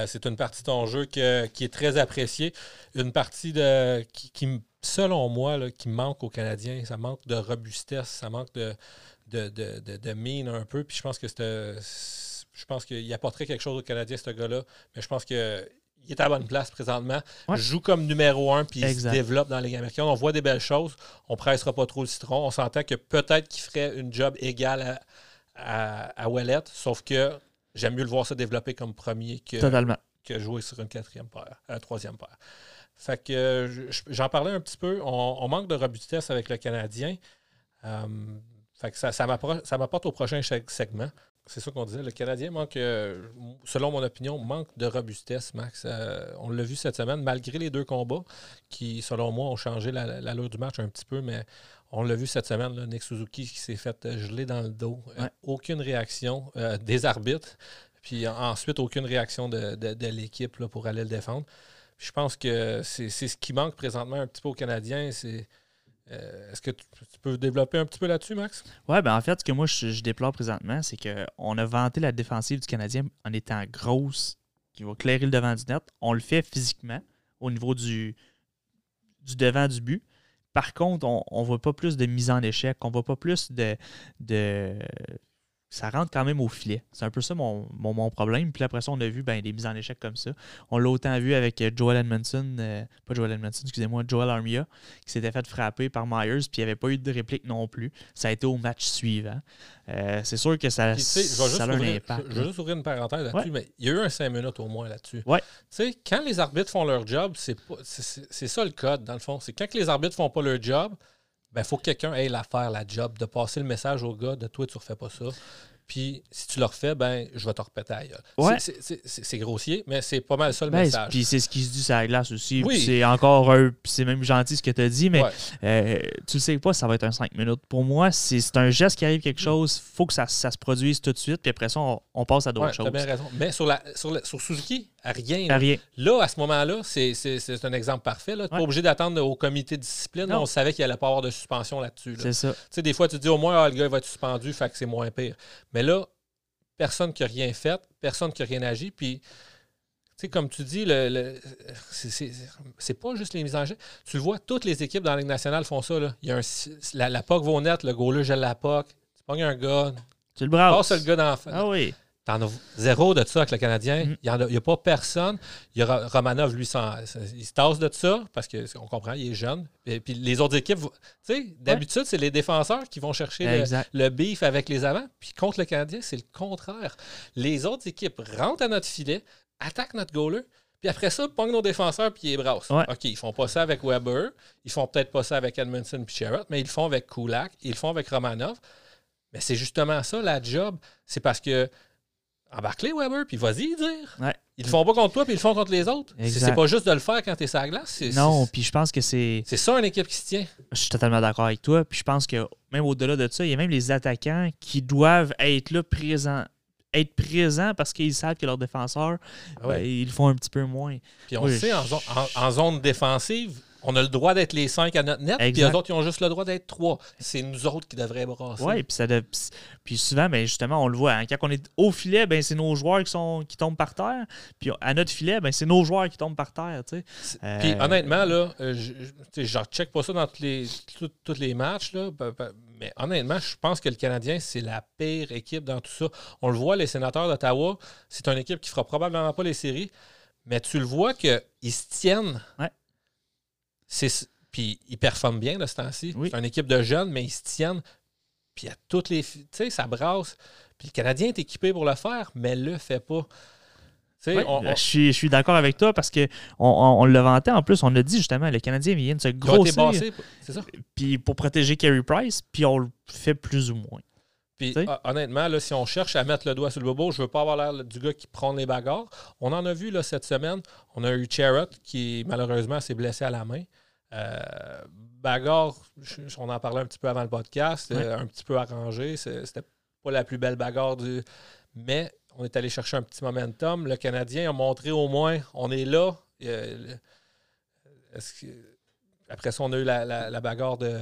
c'est une partie de ton jeu qui est très appréciée. Une partie de qui, qui selon moi, là, qui manque aux Canadiens. Ça manque de robustesse, ça manque de de, de, mine un peu. Puis je pense que. Je pense qu'il apporterait quelque chose au Canadien, ce gars-là. Mais je pense qu'il est à la bonne place présentement. Joue comme numéro un, puis il se développe dans les américaine. On voit des belles choses. On ne pressera pas trop le citron. On s'entend que peut-être qu'il ferait une job égale à, à, Wallet, sauf que j'aime mieux le voir se développer comme premier que, que jouer sur une quatrième paire, un troisième paire. Fait que j'en parlais un petit peu. On, manque de robustesse avec le Canadien. Euh, ça, ça m'apporte au prochain segment. C'est ça qu'on disait. Le Canadien manque, euh, selon mon opinion, manque de robustesse, Max. Euh, on l'a vu cette semaine, malgré les deux combats qui, selon moi, ont changé l'allure du match un petit peu, mais on l'a vu cette semaine, là, Nick Suzuki qui s'est fait geler dans le dos. Euh, aucune réaction des arbitres. Puis ensuite, aucune réaction de, de l'équipe pour aller le défendre. je pense que c'est ce qui manque présentement un petit peu aux Canadiens. C'est euh, est-ce que tu, peux développer un petit peu là-dessus, Max? Oui, ben en fait, ce que moi je, déplore présentement, c'est qu'on a vanté la défensive du Canadien en étant grosse, qui va clairer le devant du net. On le fait physiquement au niveau du, du devant du but. Par contre, on ne voit pas plus de mise en échec, on ne voit pas plus de, de ça rentre quand même au filet. C'est un peu ça mon, mon, problème. Puis après ça, on a vu ben, des mises en échec comme ça. On l'a autant vu avec euh, Joel Edmondson, euh, pas Joel Edmondson, excusez-moi, Joel Armia, qui s'était fait frapper par Myers, puis il n'y avait pas eu de réplique non plus. Ça a été au match suivant. Euh, c'est sûr que ça, ça a un impact. Je, vais juste ouvrir une parenthèse là-dessus, mais il y a eu un 5 minutes au moins là-dessus. Ouais. Tu sais, quand les arbitres font leur job, c'est ça le code, dans le fond. C'est quand les arbitres font pas leur job, il ben, faut que quelqu'un ait l'affaire, la job, de passer le message au gars de toi, tu refais pas ça. Puis si tu le refais, ben, je vais te repéter ailleurs. C'est grossier, mais c'est pas mal ça le ben, message. Puis c'est ce qui se dit sur la glace aussi. C'est encore un. c'est même gentil ce que tu as dit, mais euh, tu le sais pas, ça va être un 5 minutes. Pour moi, c'est un geste qui arrive quelque chose, il faut que ça, ça, se produise tout de suite, puis après ça, on, passe à d'autres choses. Tu as bien raison. Mais sur, la, sur, sur Suzuki, rien. rien. Là, à ce moment-là, c'est un exemple parfait. Tu n'es pas obligé d'attendre au comité de discipline. on savait qu'il allait pas avoir de suspension là-dessus. C'est ça. Tu sais, des fois, tu dis au moins, ah, le gars va être suspendu, fait que c'est moins pire. Mais là, personne qui n'a rien fait, personne qui n'a rien agi. Puis, tu sais, comme tu dis, le, le c'est pas juste les mises en jeu. Tu le vois, toutes les équipes dans la Ligue nationale font ça. Là. Il y a un, la, la POC va net, le goaler gèle la POC. Tu pognes un gars. Tu le brasses. Passe le gars dans Ah oui. T'en as zéro de ça avec le Canadien. Mm-hmm. Il n'y a, pas personne. Il y a Romanov, lui, il se tasse de ça parce qu'on comprend, il est jeune. Et puis les autres équipes, tu sais, d'habitude, c'est les défenseurs qui vont chercher le, beef avec les avants. Puis contre le Canadien, c'est le contraire. Les autres équipes rentrent à notre filet, attaquent notre goaler. Puis après ça, pognent nos défenseurs puis ils brassent. OK, ils font pas ça avec Weber. Ils font peut-être pas ça avec Edmondson puis Sherrod, mais ils le font avec Kulak. Ils le font avec Romanov. Mais c'est justement ça, la job. C'est parce que embarque-les, Weber, puis vas-y dire. Ouais. Ils le font pas contre toi, puis ils le font contre les autres. C'est pas juste de le faire quand tu es sur la glace. Non, puis je pense que c'est. C'est ça une équipe qui se tient. Je suis totalement d'accord avec toi. Puis je pense que même au-delà de ça, il y a même les attaquants qui doivent être là présents. Être présents parce qu'ils savent que leurs défenseurs, ah ben, ils le font un petit peu moins. Puis on sait, en zone défensive, on a le droit d'être les cinq à notre net, puis les autres, ils ont juste le droit d'être trois. C'est nous autres qui devraient brasser. Oui, puis, ça puis souvent, ben, justement, on le voit. Hein, quand on est au filet, ben, c'est nos joueurs qui, sont... qui tombent par terre. Puis à notre filet, ben, c'est nos joueurs qui tombent par terre. Euh, puis honnêtement, là, euh, je ne check pas ça dans tous les, tous les matchs, là, mais honnêtement, je pense que le Canadien, c'est la pire équipe dans tout ça. On le voit, les sénateurs d'Ottawa, c'est une équipe qui fera probablement pas les séries. Mais tu le vois qu'ils se tiennent ouais. Puis ils performent bien de ce temps-ci. C'est une équipe de jeunes, mais ils se tiennent. Puis à toutes les. Tu sais, ça brasse. Puis le Canadien est équipé pour le faire, mais le fait pas. Je suis, je suis d'accord avec toi parce qu'on on, le vantait en plus. On l'a dit justement, le Canadien vient de se grossir. Puis pour protéger Carey Price, puis on le fait plus ou moins. Puis honnêtement, là, si on cherche à mettre le doigt sur le bobo, je veux pas avoir l'air du gars qui prend les bagarres. On en a vu là, cette semaine. On a eu Charrot qui malheureusement s'est blessé à la main. Euh, bagarre, on en parlait un petit peu avant le podcast, euh, un petit peu arrangé. C'était pas la plus belle bagarre du. Mais on est allé chercher un petit momentum. Le Canadien a montré au moins, on est là. Euh, après ça, on a eu la bagarre de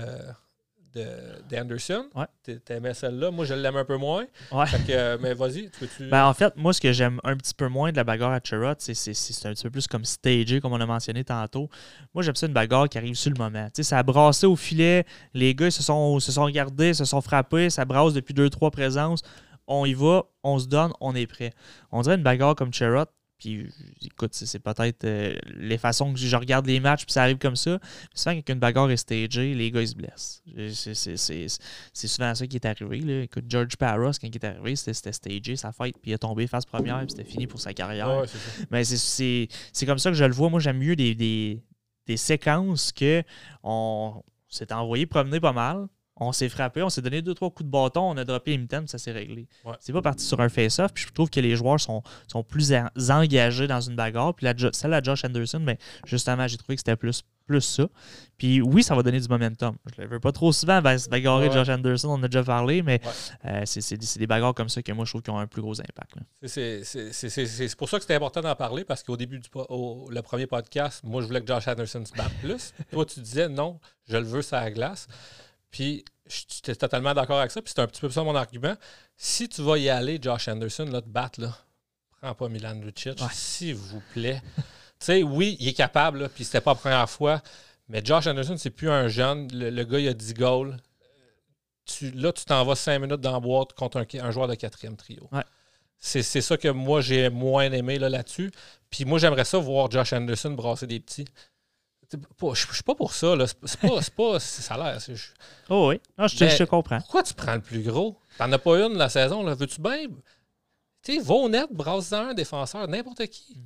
d'Anderson. Ouais. T'aimais celle-là. Moi, je l'aime un peu moins. Ouais. Euh, mais vas-y, tu veux-tu. Ben, en fait, moi, ce que j'aime un petit peu moins de la bagarre à Cherot, c'est un petit peu plus comme stagé, comme on a mentionné tantôt. Moi, j'aime ça une bagarre qui arrive sur le moment. sais, ça a brassé au filet. Les gars se sont, se sont regardés, se sont frappés. Ça brasse depuis deux, trois présences. On y va, on se donne, on est prêt. On dirait une bagarre comme Cherot, puis écoute, c'est peut-être euh, les façons que je regarde les matchs, puis ça arrive comme ça. Souvent, quand une bagarre est stagée, les gars ils se blessent. C'est souvent ça qui est arrivé. Là. Écoute, George Parros, quand il est arrivé, c'était stagé, sa fight, puis il est tombé face première, puis c'était fini pour sa carrière. Mais c'est comme ça que je le vois. Moi, j'aime mieux des, des, des, séquences que on s'est envoyé promener pas mal, on s'est frappé, on s'est donné deux, trois coups de bâton, on a droppé Imten, ça s'est réglé. C'est pas parti sur un face-off, puis je trouve que les joueurs sont, sont plus engagés dans une bagarre. Puis la, celle à Josh Anderson, mais justement, j'ai trouvé que c'était plus, plus ça. Puis oui, ça va donner du momentum. Je ne le veux pas trop souvent, ben, se bagarrer Josh Anderson, on en a déjà parlé, mais euh, c'est des bagarres comme ça que moi, je trouve qu'ils ont un plus gros impact. C'est pour ça que c'était important d'en parler, parce qu'au début du le premier podcast, moi, je voulais que Josh Anderson se batte plus. Toi, tu disais non, je le veux sur la glace. Puis, j'étais totalement d'accord avec ça. Puis, c'est un petit peu ça mon argument. Si tu vas y aller, Josh Anderson, là, te battre, là, prends pas Milan Lucic, s'il vous plaît. <laughs> tu sais, oui, il est capable, là, puis c'était pas la première fois. Mais Josh Anderson, c'est plus un jeune. Le, gars, il a 10 goals. tu, là, tu t'en vas cinq minutes dans la boîte contre un, un joueur de quatrième trio. Ouais. C'est c'est ça que moi, j'ai moins aimé là, là-dessus. Puis moi, j'aimerais ça voir Josh Anderson brasser des petits. Je suis pas pour ça. là. C'est pas, pas salaire. Oh oui, non, je, je comprends. Pourquoi tu prends le plus gros? T'en as pas une la saison. là. Veux-tu bien. Tu sais, va au net, brasse-en un défenseur, n'importe qui.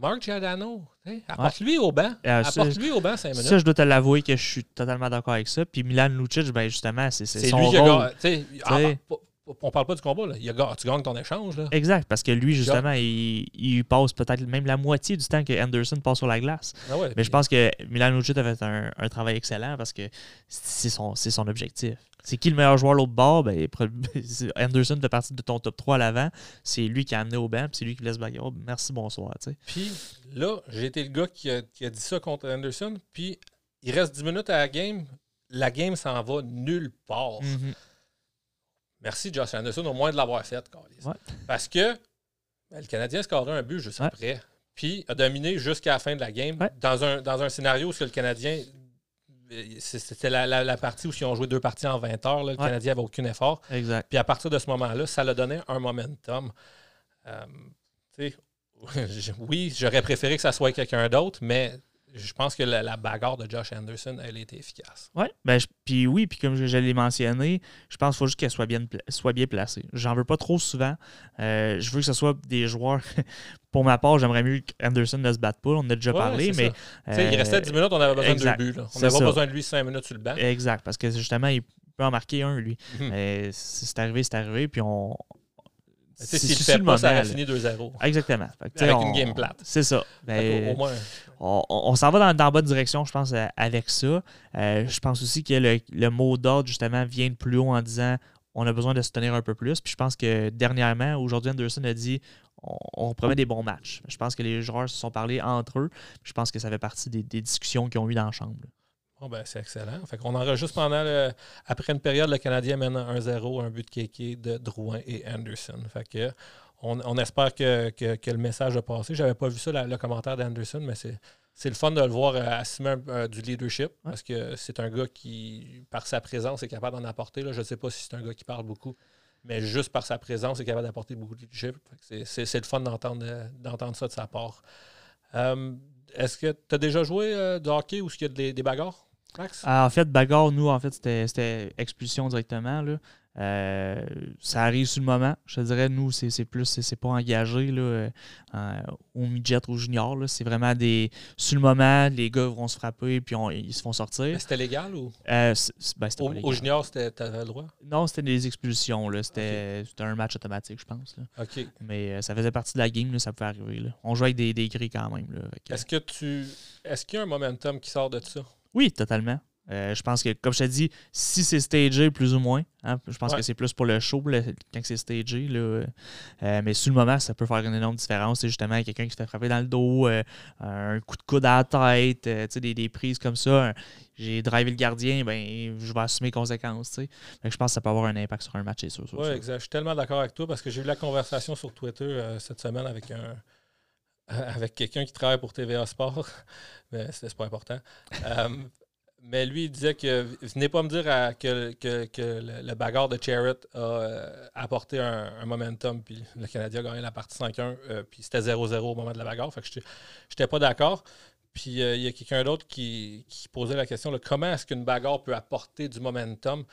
Mark Giordano. tu sais, Apporte-lui au banc. Euh, Apporte-lui au banc cinq minutes. Ça, je dois te l'avouer que je suis totalement d'accord avec ça. Puis Milan Lucic, ben justement, c'est son lui qui a rôle. gagné. tu sais, ah, ah, pas- On parle pas du combat. Là. Il a tu gagnes ton échange. Là. Exact, parce que lui, justement, il, il passe peut-être même la moitié du temps que Anderson passe sur la glace. Ah ouais, Mais je pense que Milan Lucic a fait un, un travail excellent parce que c'est son, c'est son objectif. C'est qui le meilleur joueur à l'autre bord? Ben, <laughs> Anderson fait partie de ton top 3 à l'avant. C'est lui qui a amené au banc, puis c'est lui qui laisse bagarre. Oh, merci, bonsoir. Puis là, j'ai été le gars qui a, qui a dit ça contre Anderson. Puis il reste 10 minutes à la game. La game s'en va nulle part. Mhm. Merci, Josh Anderson, au moins de l'avoir fait. Ouais. Parce que ben, le Canadien a scoré un but juste Ouais. après. Puis a dominé jusqu'à la fin de la game. Ouais. Dans, un, dans un scénario où le Canadien. euh, C'était la, la- la partie où ils ont joué deux parties en 20 heures. là, le. Canadien n'avait aucun effort. Exact. Puis à partir de ce moment-là, ça l'a donné un momentum. Euh, <laughs> oui, j'aurais préféré que ça soit quelqu'un d'autre, mais je pense que la, la bagarre de Josh Anderson, elle a été efficace. Ouais, ben, je- puis oui, puis comme je, je l'ai mentionné, je pense qu'il faut juste qu'elle soit bien, soit bien placée. J'en veux pas trop souvent. Euh, je veux que ce soit des joueurs. <laughs> Pour ma part, j'aimerais mieux qu'Anderson ne se batte pas. On en a déjà Ouais, parlé, mais. Tu sais, il euh, restait 10 minutes, on avait besoin exact. de deux buts. là. On n'avait pas besoin de lui 5 minutes sur le banc. Exact, parce que justement, il peut en marquer un, lui. Mhm. Mais si c'est arrivé, c'est arrivé, puis on. C'est S'il le fait pas, ça moment, aurait là. fini 2-0. Exactement. Fait Avec une game plate. C'est ça. Ben, au moins, on, s'en va dans, dans la bonne direction, je pense, euh, avec ça. Euh, je pense aussi que le, le mot d'ordre, justement, vient de plus haut en disant on a besoin de se tenir un peu plus. Puis je pense que dernièrement, aujourd'hui, Anderson a dit on, on promet des bons matchs. Je pense que les joueurs se sont parlé entre eux. Je pense que ça fait partie des, des discussions qu'ils ont eues dans la chambre. Bon, ben, c'est excellent. Fait qu'on enregistre pendant le- après une période, le Canadien mène 1-0, un but de Kéké, de Drouin et Anderson. Fait que on, on espère que, que- que le message a passé. J'avais pas vu ça, la- le commentaire d'Anderson, mais c'est. C'est le fun de le voir euh, assumer euh, du leadership parce que c'est un gars qui, par sa présence, est capable d'en apporter. là. Je ne sais pas si c'est un gars qui parle beaucoup, mais juste par sa présence, est capable d'apporter beaucoup de leadership. C'est- le fun d'entendre euh, d'entendre ça de sa part. Euh, Est-ce que tu as déjà joué euh, de hockey ou est-ce qu'il y a des, des bagarres? Ah, en fait, bagarre, nous, en fait, c'était- expulsion directement. Là. Euh, ça arrive sur le moment. Je te dirais, nous, c'est plus, c'est pas engagé là, euh, euh, au midget ou au junior. là. C'est vraiment des. Sur le moment, les gars vont se frapper puis on- ils se font sortir. C'était légal ou? Euh, ben, au, pas légal. au junior, tu avais le droit? Non, c'était des expulsions. là. C'était un match automatique, je pense. là. OK. Mais euh, ça faisait partie de la game, là, ça pouvait arriver. là. On jouait avec des, des gris quand même. Est-ce que tu. Est-ce qu'il y a un momentum qui sort de ça? Oui, totalement. Euh, je pense que, comme je te dis, si c'est stagé, plus ou moins, hein, je pense Ouais. que c'est plus pour le show quand c'est stagé. Là, euh, mais sur le moment, ça peut faire une énorme différence. C'est justement quelqu'un qui se fait frapper dans le dos, euh, un coup de coude à la tête, des, des prises comme ça. J'ai drivé le gardien, ben, je vais assumer les conséquences. Fait que je pense que ça peut avoir un impact sur un match, c'est sûr. sûr, Oui, exact. Je suis tellement d'accord avec toi parce que j'ai eu la conversation sur Twitter cette semaine avec un <laughs> avec quelqu'un qui travaille pour TVA Sport. <laughs> Mais c'est pas important. Euh, <laughs> mais lui, il disait que venez pas me dire que, le, bagarre de Charrett a euh, apporté un, momentum, puis le Canadien a gagné la partie 5-1, euh, puis c'était 0-0 au moment de la bagarre. Fait que j'étais- pas d'accord. Puis il y a quelqu'un d'autre qui, posait la question comment est-ce qu'une bagarre peut apporter du momentum?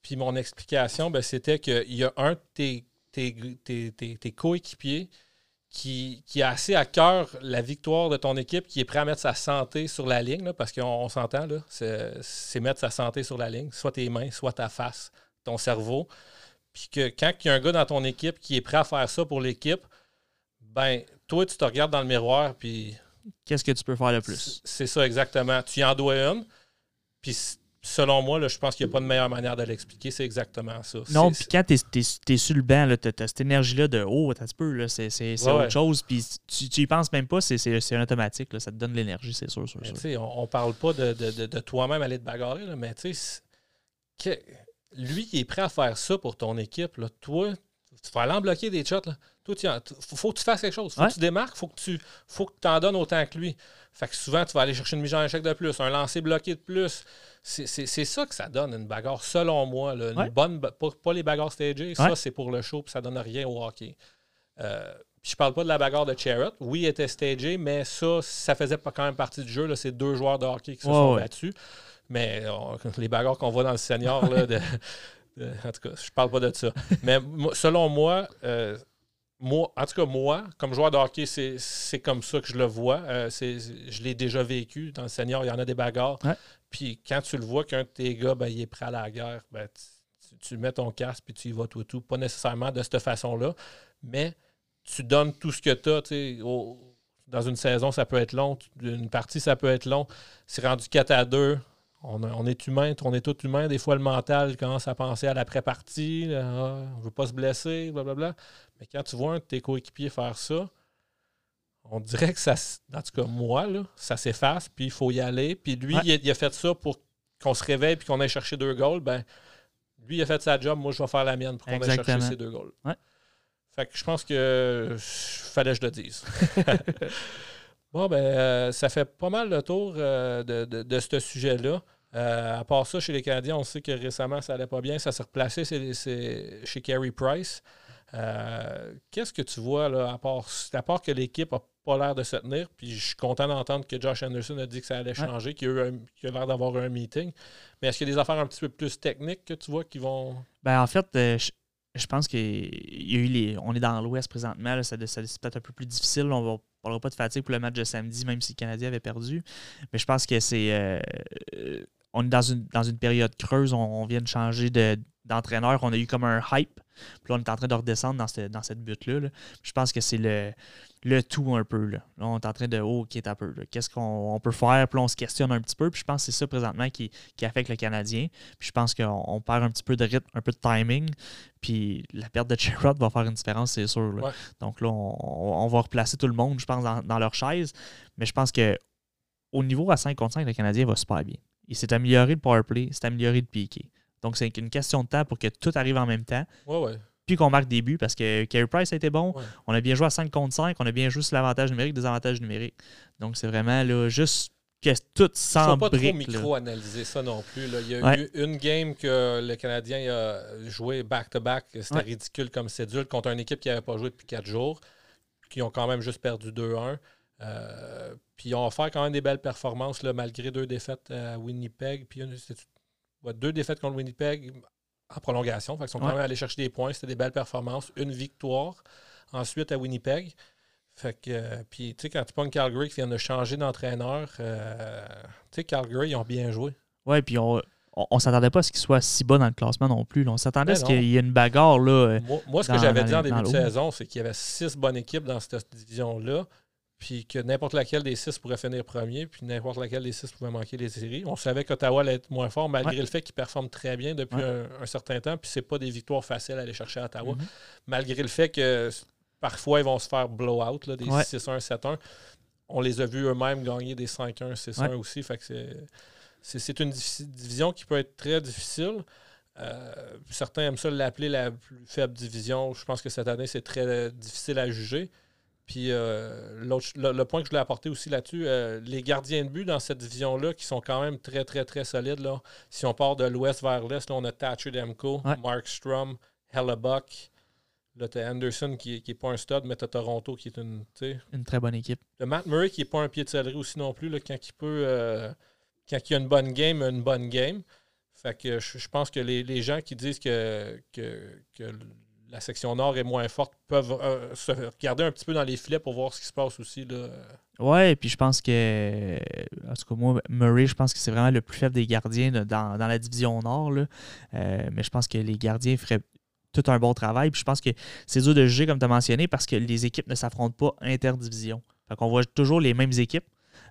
Puis mon explication, ben, c'était qu'il y a un de tes coéquipiers qui, qui a assez à cœur la victoire de ton équipe, qui est prêt à mettre sa santé sur la ligne, là, parce qu'on on s'entend, c'est mettre sa santé sur la ligne, soit tes mains, soit ta face, ton cerveau. Puis que quand il y a un gars dans ton équipe qui est prêt à faire ça pour l'équipe, ben toi, tu te regardes dans le miroir, puis Qu'est-ce que tu peux faire de plus? c'est- ça, exactement. Tu y en dois une. Puis selon moi, là, je pense qu'il n'y a pas de meilleure manière de l'expliquer. C'est exactement ça. Non, puis quand t'es es, sur le banc, t'as as cette énergie-là de oh, t'as un peu, c'est Ouais, autre ouais. chose, puis tu, tu y penses même pas, c'est un automatique, là, ça te donne l'énergie, c'est sûr, sûr, sûr. tu on, on parle pas de, de- de- de toi-même aller te bagarrer, là, mais tu sais, lui qui est prêt à faire ça pour ton équipe, là, toi, Tu vas aller en bloquer des shots. Là. Toi, il faut, que tu fasses quelque chose. faut que tu démarques. faut que tu faut que en donnes autant que lui. Fait que souvent, tu vas aller chercher une mise en échec de plus, un lancer bloqué de plus. C'est ça que ça donne, une bagarre, selon moi. Une bonne, pas, les bagarres stagées. Ça, c'est pour le show, puis ça donne rien au hockey. Euh, je parle pas de la bagarre de Charrot. Oui, il était stagé, mais ça, ça faisait pas quand même partie du jeu. C'est deux joueurs de hockey qui se sont battus. Mais les bagarres qu'on voit dans le senior, là, <laughs> de, en tout cas, je parle pas de ça. Mais selon moi, euh, moi, en tout cas, moi, comme joueur de hockey, c'est comme ça que je le vois. Euh, je l'ai déjà vécu. Dans le senior, il y en a des bagarres. Puis quand tu le vois qu'un de tes gars, ben, il est prêt à la guerre, ben, tu, mets ton casque puis tu y vas tout et tout. Pas nécessairement de cette façon-là, mais tu donnes tout ce que tu as. dans une saison, ça peut être long. Une partie, ça peut être long. C'est rendu 4 à 2 on, est humain, on est tout humain. Des fois, le mental commence à penser à l'après-partie. Ah, on ne veut pas se blesser, blablabla. Mais quand tu vois un de tes coéquipiers faire ça, on dirait que ça, en tout cas, moi, là, ça s'efface, puis il faut y aller. Puis lui, il, a, fait ça pour qu'on se réveille puis qu'on aille chercher deux goals. Ben, lui, il a fait sa job, moi, je vais faire la mienne pour qu'on aille chercher ces deux goals. Fait que je pense que fallait que je le dise. <laughs> bon, ben, euh, ça fait pas mal le tour euh, de, de, ce sujet-là. Euh, à part ça, chez les Canadiens, on sait que récemment, ça n'allait pas bien. Ça s'est replacé chez Carey Price. Euh, qu'est-ce que tu vois, là, à part, à part que l'équipe n'a pas l'air de se tenir, puis je suis content d'entendre que Josh Anderson a dit que ça allait changer, qu'il a, a l'air d'avoir un meeting. Mais est-ce qu'il y a des affaires un petit peu plus techniques que tu vois qui vont? Ben, en fait, euh, je, pense qu'il y a eu les. On est dans l'Ouest présentement, ça, c'est peut-être un peu plus difficile. On ne parlera pas de fatigue pour le match de samedi, même si le Canadien avait perdu. Mais je pense que c'est on est dans une, dans une période creuse, on, vient de changer d'entraîneur, on a eu comme un hype. Puis là, on est en train de redescendre dans, cette, dans cette butte-là. Je pense que c'est le, le tout un peu. Là. on est en train de, oh, ok, un peu. Qu'est-ce qu'on peut faire? Puis là, on se questionne un petit peu. Puis je pense que c'est ça présentement qui, qui affecte le Canadien. Puis je pense qu'on perd un petit peu de rythme, un peu de timing. Puis la perte de Sherrod va faire une différence, c'est sûr. Donc là, on, va replacer tout le monde, je pense, dans, dans leur chaise. Mais je pense que au niveau à 5 contre 5, le Canadien va super bien. Il s'est amélioré le powerplay, s'est amélioré le piqué. Donc, c'est une question de temps pour que tout arrive en même temps. Puis qu'on marque des buts parce que Carey Price a été bon. On a bien joué à 5 contre 5. On a bien joué sur l'avantage numérique, des avantages numériques. Donc, c'est vraiment là, juste que tout semble. Il ne faut pas trop micro-analyser ça non plus. Il y a eu une game que le Canadien a joué back-to-back. C'était ridicule comme cédule contre une équipe qui n'avait pas joué depuis 4 jours, qui ont quand même juste perdu 2-1. Euh, puis ils ont offert quand même des belles performances là, malgré deux défaites à Winnipeg. Puis deux défaites contre Winnipeg en prolongation. Fait ils sont quand même allés chercher des points. C'était des belles performances. Une victoire ensuite à Winnipeg. Fait que, euh, puis, tu sais, quand tu prends Calgary qui vient de changer d'entraîneur, euh, tu sais, Calgary, ils ont bien joué. Ouais, puis on, on, s'attendait pas à ce qu'il soit si bas dans le classement non plus. On s'attendait à ce qu'il y ait une bagarre. Là, moi, ce que j'avais dit en début de saison, c'est qu'il y avait six bonnes équipes dans cette division-là puis que n'importe laquelle des six pourrait finir premier, puis n'importe laquelle des six pouvait manquer les séries. On savait qu'Ottawa allait être moins fort, malgré le fait qu'il performe très bien depuis un, certain temps, puis c'est pas des victoires faciles à aller chercher à Ottawa, mm-hmm. malgré le fait que parfois ils vont se faire blow-out, des 6-1, 7-1. On les a vus eux-mêmes gagner des 5-1, 6-1 aussi, fait que c'est une division qui peut être très difficile. Euh, certains aiment ça l'appeler la plus faible division. Je pense que cette année, c'est très difficile à juger. Puis euh, le, point que je voulais apporter aussi là-dessus, euh, les gardiens de but dans cette division-là, qui sont quand même très, très, très solides. Là. Si on part de l'ouest vers l'est, on a Thatcher Demko, Mark Strum, Hellebuck. Là, tu Anderson qui n'est pas un stud, mais tu Toronto qui est une. Une très bonne équipe. Le Matt Murray qui n'est pas un pied de céleri aussi non plus, là, quand il peut. Euh, quand il a une bonne game, une bonne game. Fait que je, pense que les, gens qui disent que, que, que la section nord est moins forte peuvent euh, se regarder un petit peu dans les filets pour voir ce qui se passe aussi. Là. Ouais, et puis je pense que, en tout cas, moi, Murray, je pense que c'est vraiment le plus faible des gardiens dans, la division nord. Là. Euh, mais je pense que les gardiens feraient tout un bon travail. Puis je pense que c'est dur de juger, comme tu as mentionné, parce que les équipes ne s'affrontent pas interdivision. Fait qu'on voit toujours les mêmes équipes.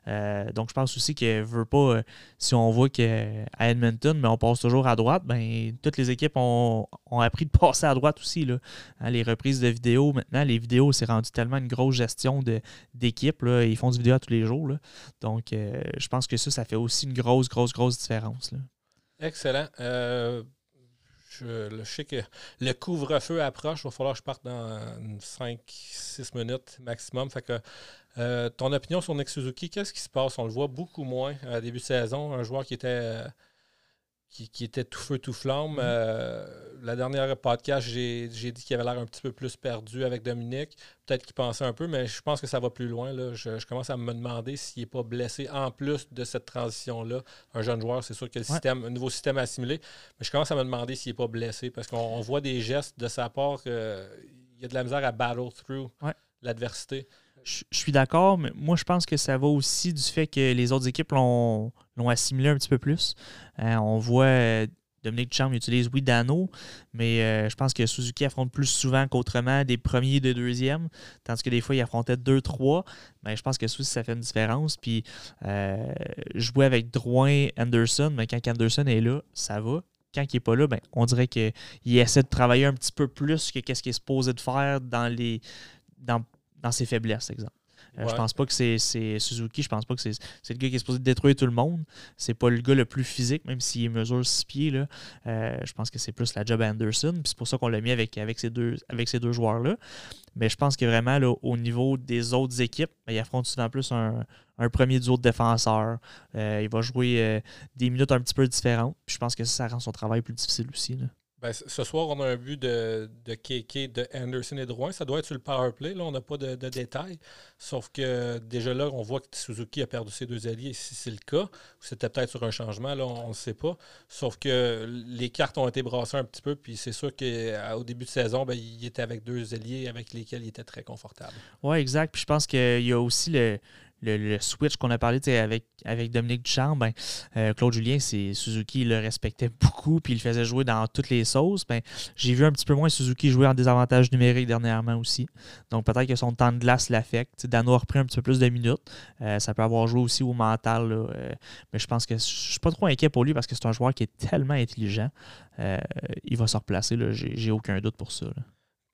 Euh, donc, je pense aussi que veut pas, euh, si on voit qu'à Edmonton, mais on passe toujours à droite, ben, toutes les équipes ont, appris de <laughs> passer à droite aussi. Là. Hein, les reprises de vidéos, maintenant, les vidéos, c'est rendu tellement une grosse gestion d'équipe. Ils font du vidéo tous les jours. Là. Donc, euh, je pense que ça, ça fait aussi une grosse, grosse, grosse différence. Là. Excellent. je Je, sais que le couvre-feu approche. Il va falloir que je parte dans 5-6 minutes maximum. Fait que euh, ton opinion sur Nick Suzuki, qu'est-ce qui se passe? On le voit beaucoup moins à début de saison. Un joueur qui était, euh, qui, était tout feu, tout flamme. Mm-hmm. Euh, la dernière podcast, j'ai dit qu'il avait l'air un petit peu plus perdu avec Dominique. Peut-être qu'il pensait un peu, mais je pense que ça va plus loin. Là. Je, commence à me demander s'il n'est pas blessé en plus de cette transition-là. Un jeune joueur, c'est sûr que le système, un nouveau système assimilé. Mais je commence à me demander s'il n'est pas blessé parce qu'on voit des gestes de sa part. qu'il y a de la misère à battle through l'adversité je, suis d'accord, mais moi, je pense que ça va aussi du fait que les autres équipes l'ont assimilé un petit peu plus. Euh, on voit euh, Dominique Duchamp utilise, oui, Dano, mais euh, je pense que Suzuki affronte plus souvent qu'autrement des premiers et des deuxièmes, tandis que des fois, il affrontait deux, trois. Mais je pense que ça fait une différence. Puis, jouer avec Drouin, Anderson, mais quand Anderson est là, ça va quand il n'est pas là, ben, on dirait qu'il essaie de travailler un petit peu plus que ce qu'il est supposé de faire dans les dans dans ses faiblesses, exemple. Euh, je pense pas que c'est Suzuki, je pense pas que c'est le gars qui est supposé détruire tout le monde. C'est pas le gars le plus physique, même s'il mesure six pieds. Là. Euh, je pense que c'est plus la job Anderson. C'est pour ça qu'on l'a mis avec, avec ces deux, avec ces deux joueurs-là. Mais je pense que vraiment, là, au niveau des autres équipes, ben, il affronte souvent plus un, premier duo de défenseurs. Euh, il va jouer des minutes un petit peu différentes. je pense que ça, ça rend son travail plus difficile aussi. Là. Ben, ce soir, on a un but de, de de Anderson et de Rouen. Ça doit être sur le power play. Là, on n'a pas de, détails. Sauf que déjà là, on voit que Suzuki a perdu ses deux alliés. Si c'est le cas, c'était peut-être sur un changement, là, on ne sait pas. Sauf que les cartes ont été brassées un petit peu. Puis c'est sûr qu'au début de saison, ben, il était avec deux alliés avec lesquels il était très confortable. Oui, exact. Puis je pense qu'il y a aussi le, le, switch qu'on a parlé avec, avec Dominique Duchamp, ben, euh, Claude Julien, c'est Suzuki, il le respectait <laughs> beaucoup, puis il le faisait jouer dans toutes les sauces. Ben, J'ai vu un petit peu moins Suzuki jouer en désavantage numérique dernièrement aussi. Donc peut-être que son temps de glace l'affecte. Dano a repris un petit peu plus de minutes. Euh, ça peut avoir joué aussi au mental. Euh, mais je pense que je suis pas trop inquiet pour lui parce que c'est un joueur qui est tellement intelligent. il va se replacer. J'ai aucun doute pour ça.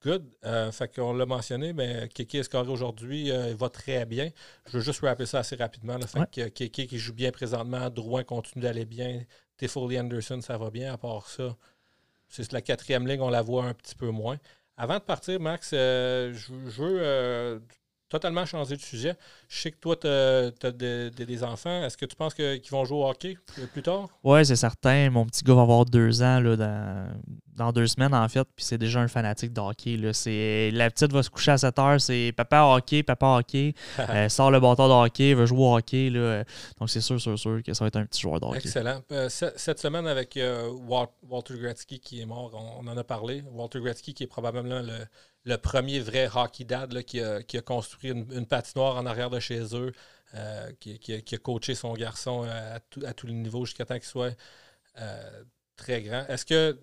Good. Euh, fait qu'on l'a mentionné, mais Kiki est scoré aujourd'hui, euh, il va très bien. Je veux juste rappeler ça assez rapidement. Fait que Kiki qui joue bien présentement, Drouin continue d'aller bien, Tiffoli Anderson, ça va bien. À part ça, c'est la quatrième ligne, on la voit un petit peu moins. Avant de partir, Max, euh, je, veux totalement changer de sujet. Je sais que toi, tu as, des enfants. Est-ce que tu penses qu'ils vont jouer au hockey plus tard? Oui, c'est certain. Mon petit gars va avoir deux ans là, dans, deux semaines, en fait. Puis c'est déjà un fanatique de hockey. Là. La petite va se coucher à 7 heures. C'est papa hockey, papa hockey. <laughs> euh, sort le bâton de hockey, veut jouer au hockey. Là. Donc c'est sûr, sûr, sûr que ça va être un petit joueur de hockey. Excellent. Euh, cette semaine, avec euh, Walter Gretzky qui est mort, on, en a parlé. Walter Gretzky qui est probablement le le premier vrai hockey dad qui, a, construit une, patinoire en arrière de chez eux, euh, qui, a, coaché son garçon à, tous les niveaux jusqu'à temps qu'il soit très grand. Est-ce que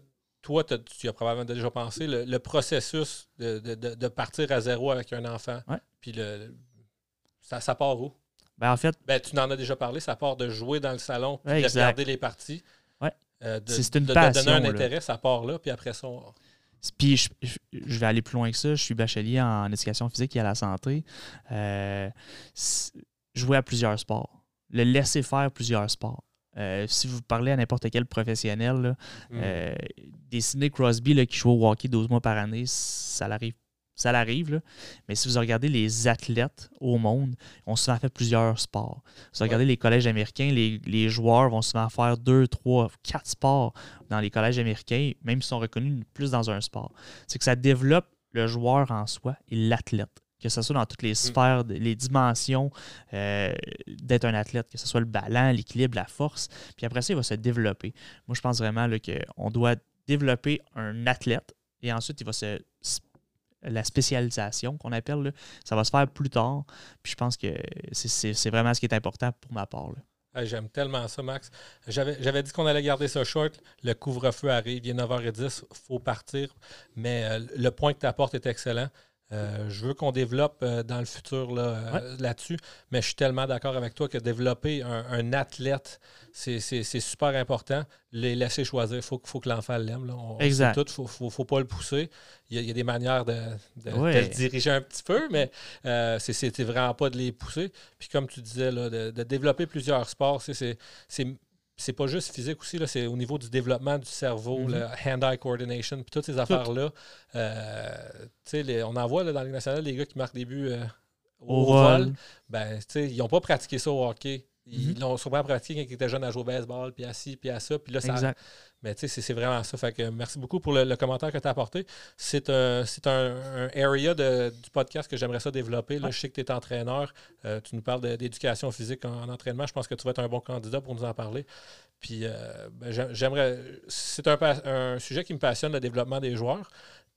toi, tu as probablement déjà pensé le, processus de, partir à zéro avec un enfant, puis le, ça, part où? Ben, en fait, ben, tu en as déjà parlé, ça part de jouer dans le salon, puis de regarder les parties. Ouais. Euh, c'est une passion. donner un intérêt, ça part là, puis après ça, puis je, vais aller plus loin que ça. Je suis bachelier en éducation physique et à la santé. Euh, jouer à plusieurs sports. Le laisser faire plusieurs sports. Euh, si vous parlez à n'importe quel professionnel, là, mm. euh, Crosby qui joue au hockey 12 mois par année, ça l'arrive ça l'arrive, mais si vous regardez les athlètes au monde, on se fait plusieurs sports. Si vous regardez les collèges américains, les, joueurs vont souvent faire deux, trois, quatre sports dans les collèges américains, même s'ils sont reconnus plus dans un sport. C'est que ça développe le joueur en soi et l'athlète. Que ce soit dans toutes les mm. sphères, les dimensions euh, d'être un athlète, que ce soit le ballon, l'équilibre, la force. Puis après ça, il va se développer. Moi, je pense vraiment qu'on doit développer un athlète et ensuite, il va se la spécialisation qu'on appelle, ça va se faire plus tard. Puis je pense que c'est vraiment ce qui est important pour ma part. J'aime tellement ça, Max. J'avais dit qu'on allait garder ça short. Le couvre-feu arrive, il est 9h10, il faut partir. Mais euh, le point que tu apportes est excellent. Euh, je veux qu'on développe euh, dans le futur euh, là-dessus, mais je suis tellement d'accord avec toi que développer un, athlète, c'est super important. Les laisser choisir, il faut, faut, que l'enfant l'aime. Exact. Il ne faut, faut, pas le pousser. Il y, a, des manières de, le diriger un petit peu, mais c'est vraiment pas de les pousser. Puis comme tu disais, de, développer plusieurs sports, c'est c'est pas juste physique aussi, c'est au niveau du développement du cerveau, le hand-eye coordination, puis toutes ces affaires-là. Euh, les- on en voit là, dans les nationale les gars qui marquent des buts euh, au, Au vol. vol. Ben, ils n'ont pas pratiqué ça au hockey. Ils Mhm. l'ont sûrement pratiqué quand ils étaient jeunes à jouer au baseball, puis à ci, puis à ça. Puis là, ça, Exact. mais tu sais, c'est- c'est vraiment ça. Fait que merci beaucoup pour le, le commentaire que tu as apporté. C'est un, c'est un, un area de- du podcast que j'aimerais ça développer. Là. Je sais que tu es entraîneur. Euh, tu nous parles de- d'éducation physique en, en entraînement. Je pense que tu vas être un bon candidat pour nous en parler. Puis euh, ben, j'ai- j'aimerais. C'est un, sujet qui me passionne, le développement des joueurs.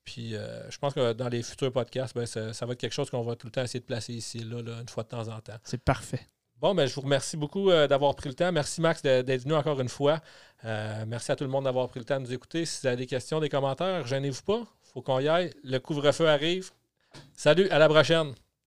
Puis euh, je pense que dans les futurs podcasts, ben, ça, ça va être quelque chose qu'on va tout le temps essayer de placer ici, là, là, une fois de temps en temps. C'est parfait. Bon, ben, je vous remercie beaucoup euh, d'avoir pris le temps. Merci, Max, d'être venu encore une fois. Euh, merci à tout le monde d'avoir pris le temps de nous écouter. Si vous avez des questions, des commentaires, gênez-vous pas. faut qu'on y aille. Le couvre-feu arrive. Salut, à la prochaine.